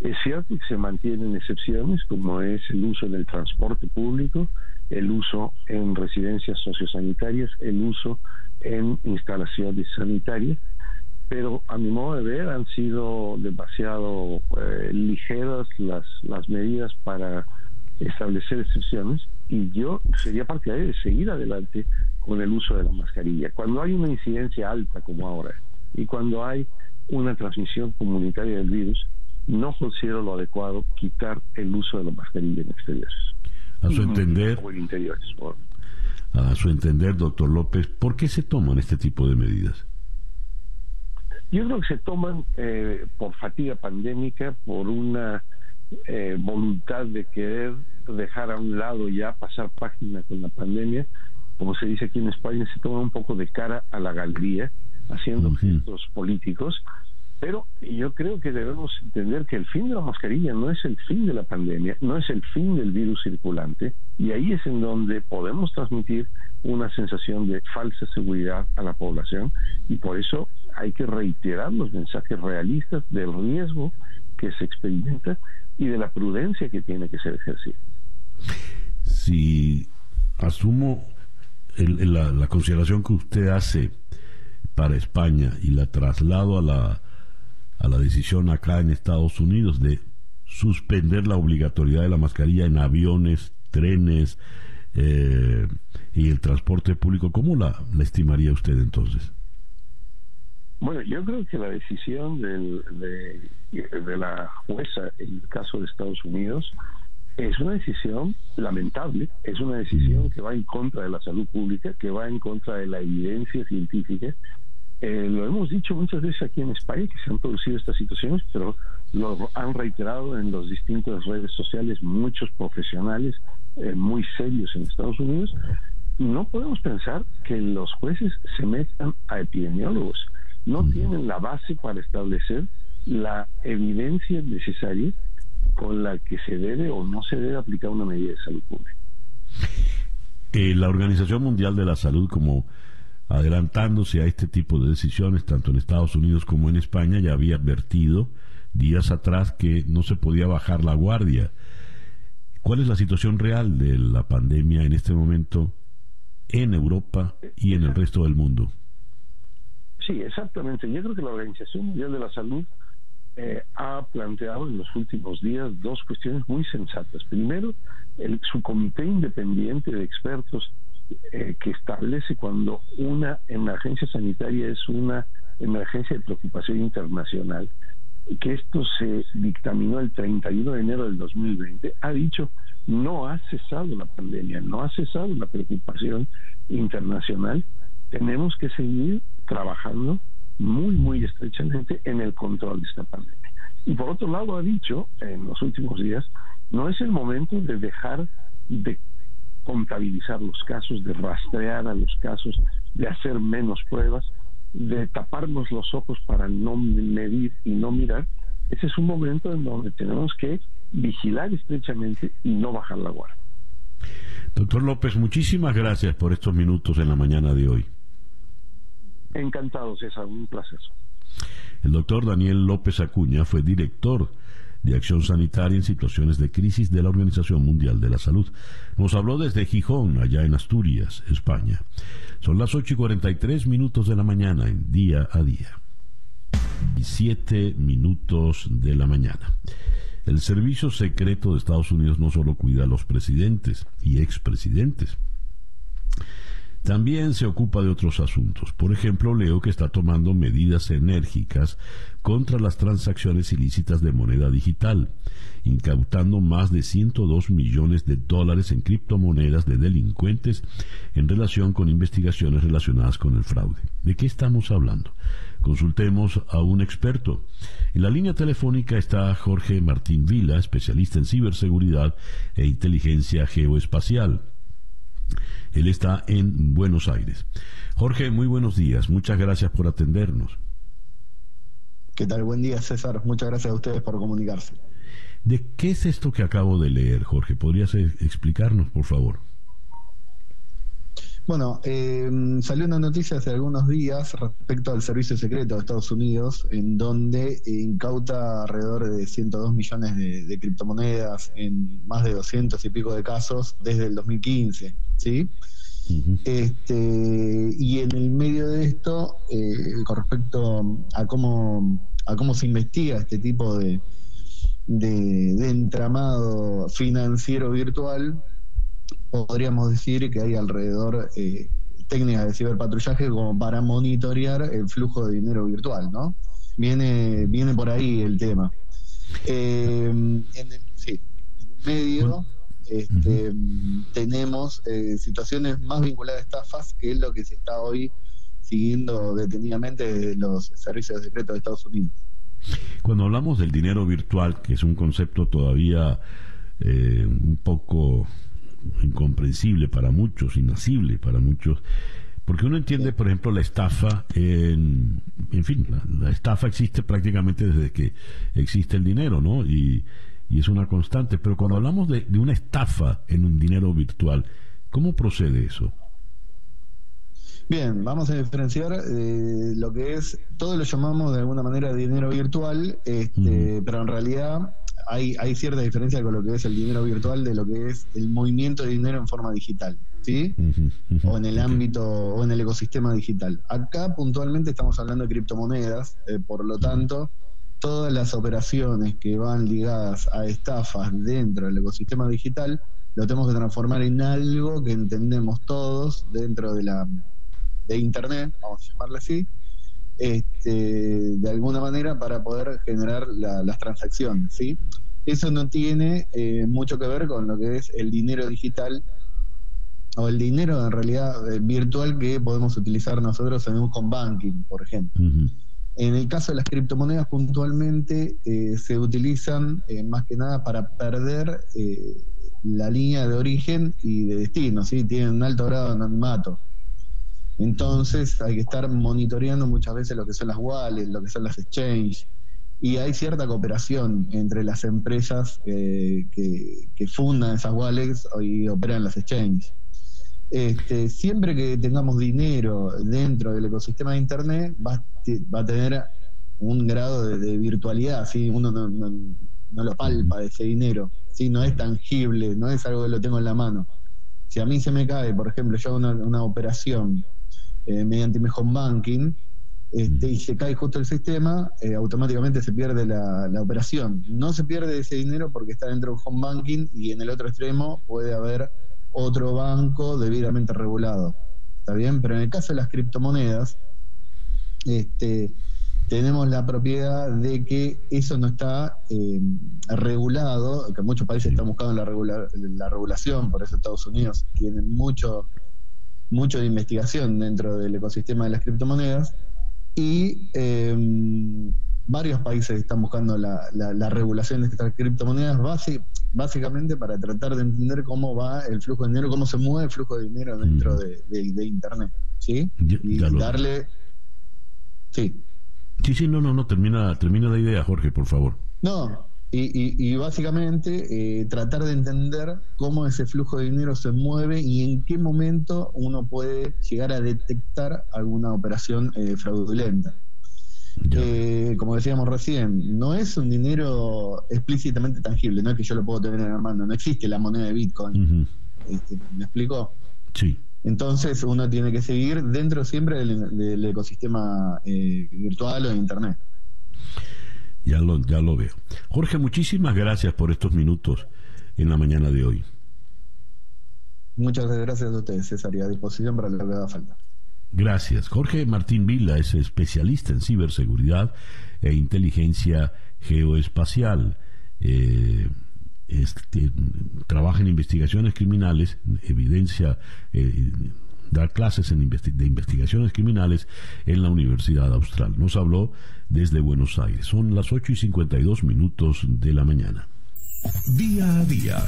[SPEAKER 7] Es cierto que se mantienen excepciones como es el uso en el transporte público, el uso en residencias sociosanitarias, el uso en instalaciones sanitarias, pero a mi modo de ver han sido demasiado eh, ligeras las, las medidas para establecer excepciones y yo sería partidario de seguir adelante con el uso de la mascarilla. Cuando hay una incidencia alta como ahora y cuando hay una transmisión comunitaria del virus, no considero lo adecuado quitar el uso de la mascarilla en exteriores.
[SPEAKER 1] A su entender,
[SPEAKER 7] o en interiores.
[SPEAKER 1] a su entender, doctor López, ¿por qué se toman este tipo de medidas?
[SPEAKER 7] Yo creo que se toman eh, por fatiga pandémica, por una eh, voluntad de querer dejar a un lado ya, pasar página con la pandemia. Como se dice aquí en España, se toma un poco de cara a la galería, haciendo gestos políticos. Pero yo creo que debemos entender que el fin de la mascarilla no es el fin de la pandemia, no es el fin del virus circulante, y ahí es en donde podemos transmitir una sensación de falsa seguridad a la población, y por eso hay que reiterar los mensajes realistas del riesgo que se experimenta y de la prudencia que tiene que ser ejercida.
[SPEAKER 1] Si asumo la, consideración que usted hace para España y la traslado a la, a la decisión acá en Estados Unidos de suspender la obligatoriedad de la mascarilla en aviones, trenes eh, y el transporte público, ¿cómo la, la estimaría usted entonces?
[SPEAKER 7] Bueno, yo creo que la decisión del, de, la jueza en el caso de Estados Unidos es una decisión lamentable, es una decisión que va en contra de la salud pública, que va en contra de la evidencia científica. Eh, lo hemos dicho muchas veces aquí en España que se han producido estas situaciones, pero lo han reiterado en las distintas redes sociales muchos profesionales eh, muy serios en Estados Unidos. No podemos pensar que los jueces se metan a epidemiólogos no tienen la base para establecer la evidencia necesaria con la que se debe o no se debe aplicar una medida de salud pública.
[SPEAKER 1] Eh, la Organización Mundial de la Salud, como adelantándose a este tipo de decisiones, tanto en Estados Unidos como en España, ya había advertido días atrás que no se podía bajar la guardia. ¿Cuál es la situación real de la pandemia en este momento en Europa y en el resto del mundo?
[SPEAKER 7] Sí, exactamente. Yo creo que la Organización Mundial de la Salud eh, ha planteado en los últimos días dos cuestiones muy sensatas. Primero, el, su comité independiente de expertos eh, que establece cuando una emergencia sanitaria es una emergencia de preocupación internacional, que esto se dictaminó el 31 de enero del 2020, ha dicho no ha cesado la pandemia, no ha cesado la preocupación internacional, tenemos que seguir trabajando muy, muy estrechamente en el control de esta pandemia. Y por otro lado, ha dicho en los últimos días, no es el momento de dejar de contabilizar los casos, de rastrear a los casos, de hacer menos pruebas, de taparnos los ojos para no medir y no mirar. Ese es un momento en donde tenemos que vigilar estrechamente y no bajar la guardia.
[SPEAKER 1] Doctor López, muchísimas gracias por estos minutos en la mañana de hoy.
[SPEAKER 7] Encantado, César, un placer.
[SPEAKER 1] El doctor Daniel López Acuña fue director de acción sanitaria en situaciones de crisis de la Organización Mundial de la Salud. Nos habló desde Gijón, allá en Asturias, España. Son las 8 y 43 minutos de la mañana, en día a día. Y 7 minutos de la mañana. El Servicio Secreto de Estados Unidos no solo cuida a los presidentes y expresidentes, también se ocupa de otros asuntos. Por ejemplo, leo que está tomando medidas enérgicas contra las transacciones ilícitas de moneda digital, incautando más de 102 millones de dólares en criptomonedas de delincuentes en relación con investigaciones relacionadas con el fraude. ¿De qué estamos hablando? Consultemos a un experto. En la línea telefónica está Jorge Martín Vila, especialista en ciberseguridad e inteligencia geoespacial. Él está en Buenos Aires. Jorge, muy buenos días. Muchas gracias por atendernos.
[SPEAKER 8] ¿Qué tal? Buen día, César. Muchas gracias a ustedes por comunicarse.
[SPEAKER 1] ¿De qué es esto que acabo de leer, Jorge? ¿Podrías explicarnos, por favor?
[SPEAKER 8] Bueno, eh, salió una noticia hace algunos días respecto al Servicio Secreto de Estados Unidos, en donde incauta alrededor de 102 millones de, criptomonedas en más de 200 y pico de casos desde el 2015, ¿sí? este, y en el medio de esto, eh, con respecto a cómo, a cómo se investiga este tipo de, de, entramado financiero virtual, podríamos decir que hay alrededor eh, técnicas de ciberpatrullaje como para monitorear el flujo de dinero virtual, ¿no? Viene, viene por ahí el tema. Eh, en el, sí, en el medio este, tenemos eh, situaciones más vinculadas a estafas, que es lo que se está hoy siguiendo detenidamente de los servicios secretos de Estados Unidos.
[SPEAKER 1] Cuando hablamos del dinero virtual, que es un concepto todavía eh, un poco incomprensible para muchos, inasible para muchos, porque uno entiende, por ejemplo, la estafa, en, en fin, la, estafa existe prácticamente desde que existe el dinero, ¿no? Y, es una constante, pero cuando hablamos de, de una estafa en un dinero virtual, ¿cómo procede eso?
[SPEAKER 8] Bien, vamos a diferenciar eh, lo que es, todo lo llamamos de alguna manera dinero virtual, este, pero en realidad hay, hay cierta diferencia con lo que es el dinero virtual de lo que es el movimiento de dinero en forma digital, ¿sí? O en el ámbito, o en el ecosistema digital. Acá puntualmente estamos hablando de criptomonedas, eh, por lo tanto, todas las operaciones que van ligadas a estafas dentro del ecosistema digital, lo tenemos que transformar en algo que entendemos todos dentro de la de Internet, vamos a llamarle así, este, de alguna manera para poder generar las transacciones. ¿sí? Eso no tiene eh, mucho que ver con lo que es el dinero digital o el dinero en realidad eh, virtual que podemos utilizar nosotros en un home banking, por ejemplo. En el caso de las criptomonedas puntualmente eh, se utilizan más que nada para perder la línea de origen y de destino, ¿sí? tienen un alto grado de anonimato. Entonces hay que estar monitoreando muchas veces lo que son las wallets, lo que son las exchanges, y hay cierta cooperación entre las empresas eh, que, fundan esas wallets y operan las exchanges. Este, siempre que tengamos dinero dentro del ecosistema de Internet, va, a tener un grado de, virtualidad, ¿sí? uno no, lo palpa ese dinero, ¿sí? no es tangible, no es algo que lo tengo en la mano. Si a mí se me cae, por ejemplo, yo hago una operación eh, mediante mi home banking este, y se cae justo el sistema, eh, automáticamente se pierde la, operación. No se pierde ese dinero porque está dentro de un home banking y en el otro extremo puede haber otro banco debidamente regulado. ¿Está bien? Pero en el caso de las criptomonedas, este, tenemos la propiedad de que eso no está eh, regulado, que muchos países están buscando la, la regulación, por eso Estados Unidos tiene mucho mucho de investigación dentro del ecosistema de las criptomonedas y em, varios países están buscando la, regulación de estas criptomonedas básicamente para tratar de entender cómo va el flujo de dinero, cómo se mueve el flujo de dinero dentro de, Internet. ¿Sí? y darle... Sí.
[SPEAKER 1] Sí, sí, no, no, no, termina, termina la idea, Jorge, por favor.
[SPEAKER 8] No, y, básicamente eh, tratar de entender cómo ese flujo de dinero se mueve y en qué momento uno puede llegar a detectar alguna operación eh, fraudulenta. Eh, como decíamos recién, no es un dinero explícitamente tangible, no es que yo lo puedo tener en la mano, no existe la moneda de Bitcoin. Este, ¿Me explico?
[SPEAKER 1] Sí.
[SPEAKER 8] Entonces uno tiene que seguir dentro siempre del, del ecosistema virtual o de Internet.
[SPEAKER 1] Ya lo, ya lo veo. Jorge, muchísimas gracias por estos minutos en la mañana de hoy.
[SPEAKER 8] Muchas gracias a ustedes, César, y a disposición para lo que haga falta.
[SPEAKER 1] Gracias. Jorge Martín Vila es especialista en ciberseguridad e inteligencia geoespacial. Eh, trabaja en investigaciones criminales, evidencia, eh, dar clases en de investigaciones criminales en la Universidad Austral. Nos habló desde Buenos Aires. Son las 8 y 52 minutos de la mañana.
[SPEAKER 2] Día a día.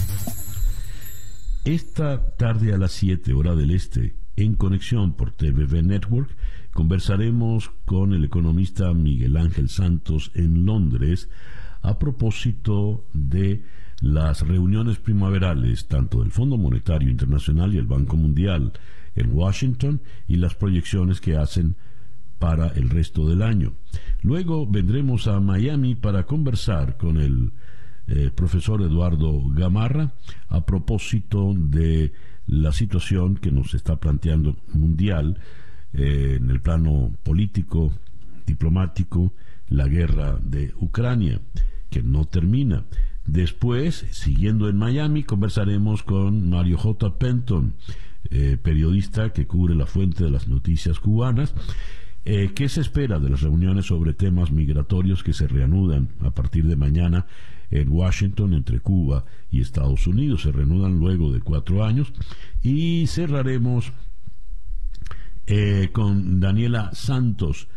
[SPEAKER 1] Esta tarde a las 7 hora del este, en conexión por TVV Network, conversaremos con el economista Miguel Ángel Santos en Londres a propósito de las reuniones primaverales tanto del Fondo Monetario Internacional y el Banco Mundial en Washington y las proyecciones que hacen para el resto del año. Luego vendremos a Miami para conversar con el eh, profesor Eduardo Gamarra a propósito de la situación que nos está planteando mundial eh, en el plano político, diplomático, la guerra de Ucrania que no termina. Después, siguiendo en Miami, conversaremos con Mario J. Penton, eh, periodista que cubre la fuente de las noticias cubanas. Eh, ¿Qué se espera de las reuniones sobre temas migratorios que se reanudan a partir de mañana en Washington entre Cuba y Estados Unidos? Se reanudan luego de cuatro años y cerraremos eh, con Daniela Santos.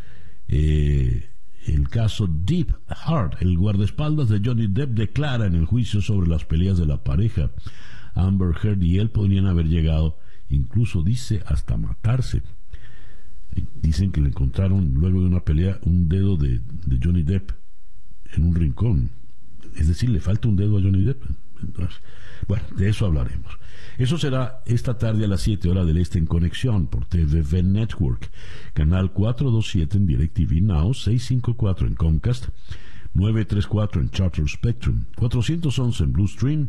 [SPEAKER 1] Eh, el caso Deep Heart, el guardaespaldas de Johnny Depp declara en el juicio sobre las peleas de la pareja. Amber Heard y él podrían haber llegado, incluso dice, hasta matarse. Dicen que le encontraron luego de una pelea un dedo de, de Johnny Depp en un rincón. Es decir, le falta un dedo a Johnny Depp. bueno, de eso hablaremos. Eso será esta tarde a las 7 horas del Este en conexión por TVV Network, canal 427 en DirecTV Now, 654 en Comcast, 934 en Charter Spectrum, 411 en Blue Stream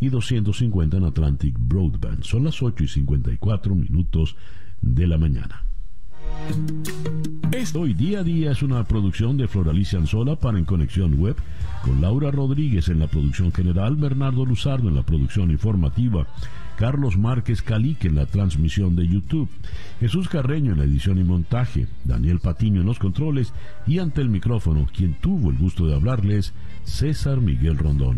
[SPEAKER 1] y 250 en Atlantic Broadband. Son las 8 y 54 minutos de la mañana. Hoy día a día es una producción de Floralicia Anzola para En Conexión Web, con Laura Rodríguez en la producción general, Bernardo Luzardo en la producción informativa, Carlos Márquez Calique en la transmisión de YouTube, Jesús Carreño en la edición y montaje, Daniel Patiño en los controles y ante el micrófono, quien tuvo el gusto de hablarles, César Miguel Rondón.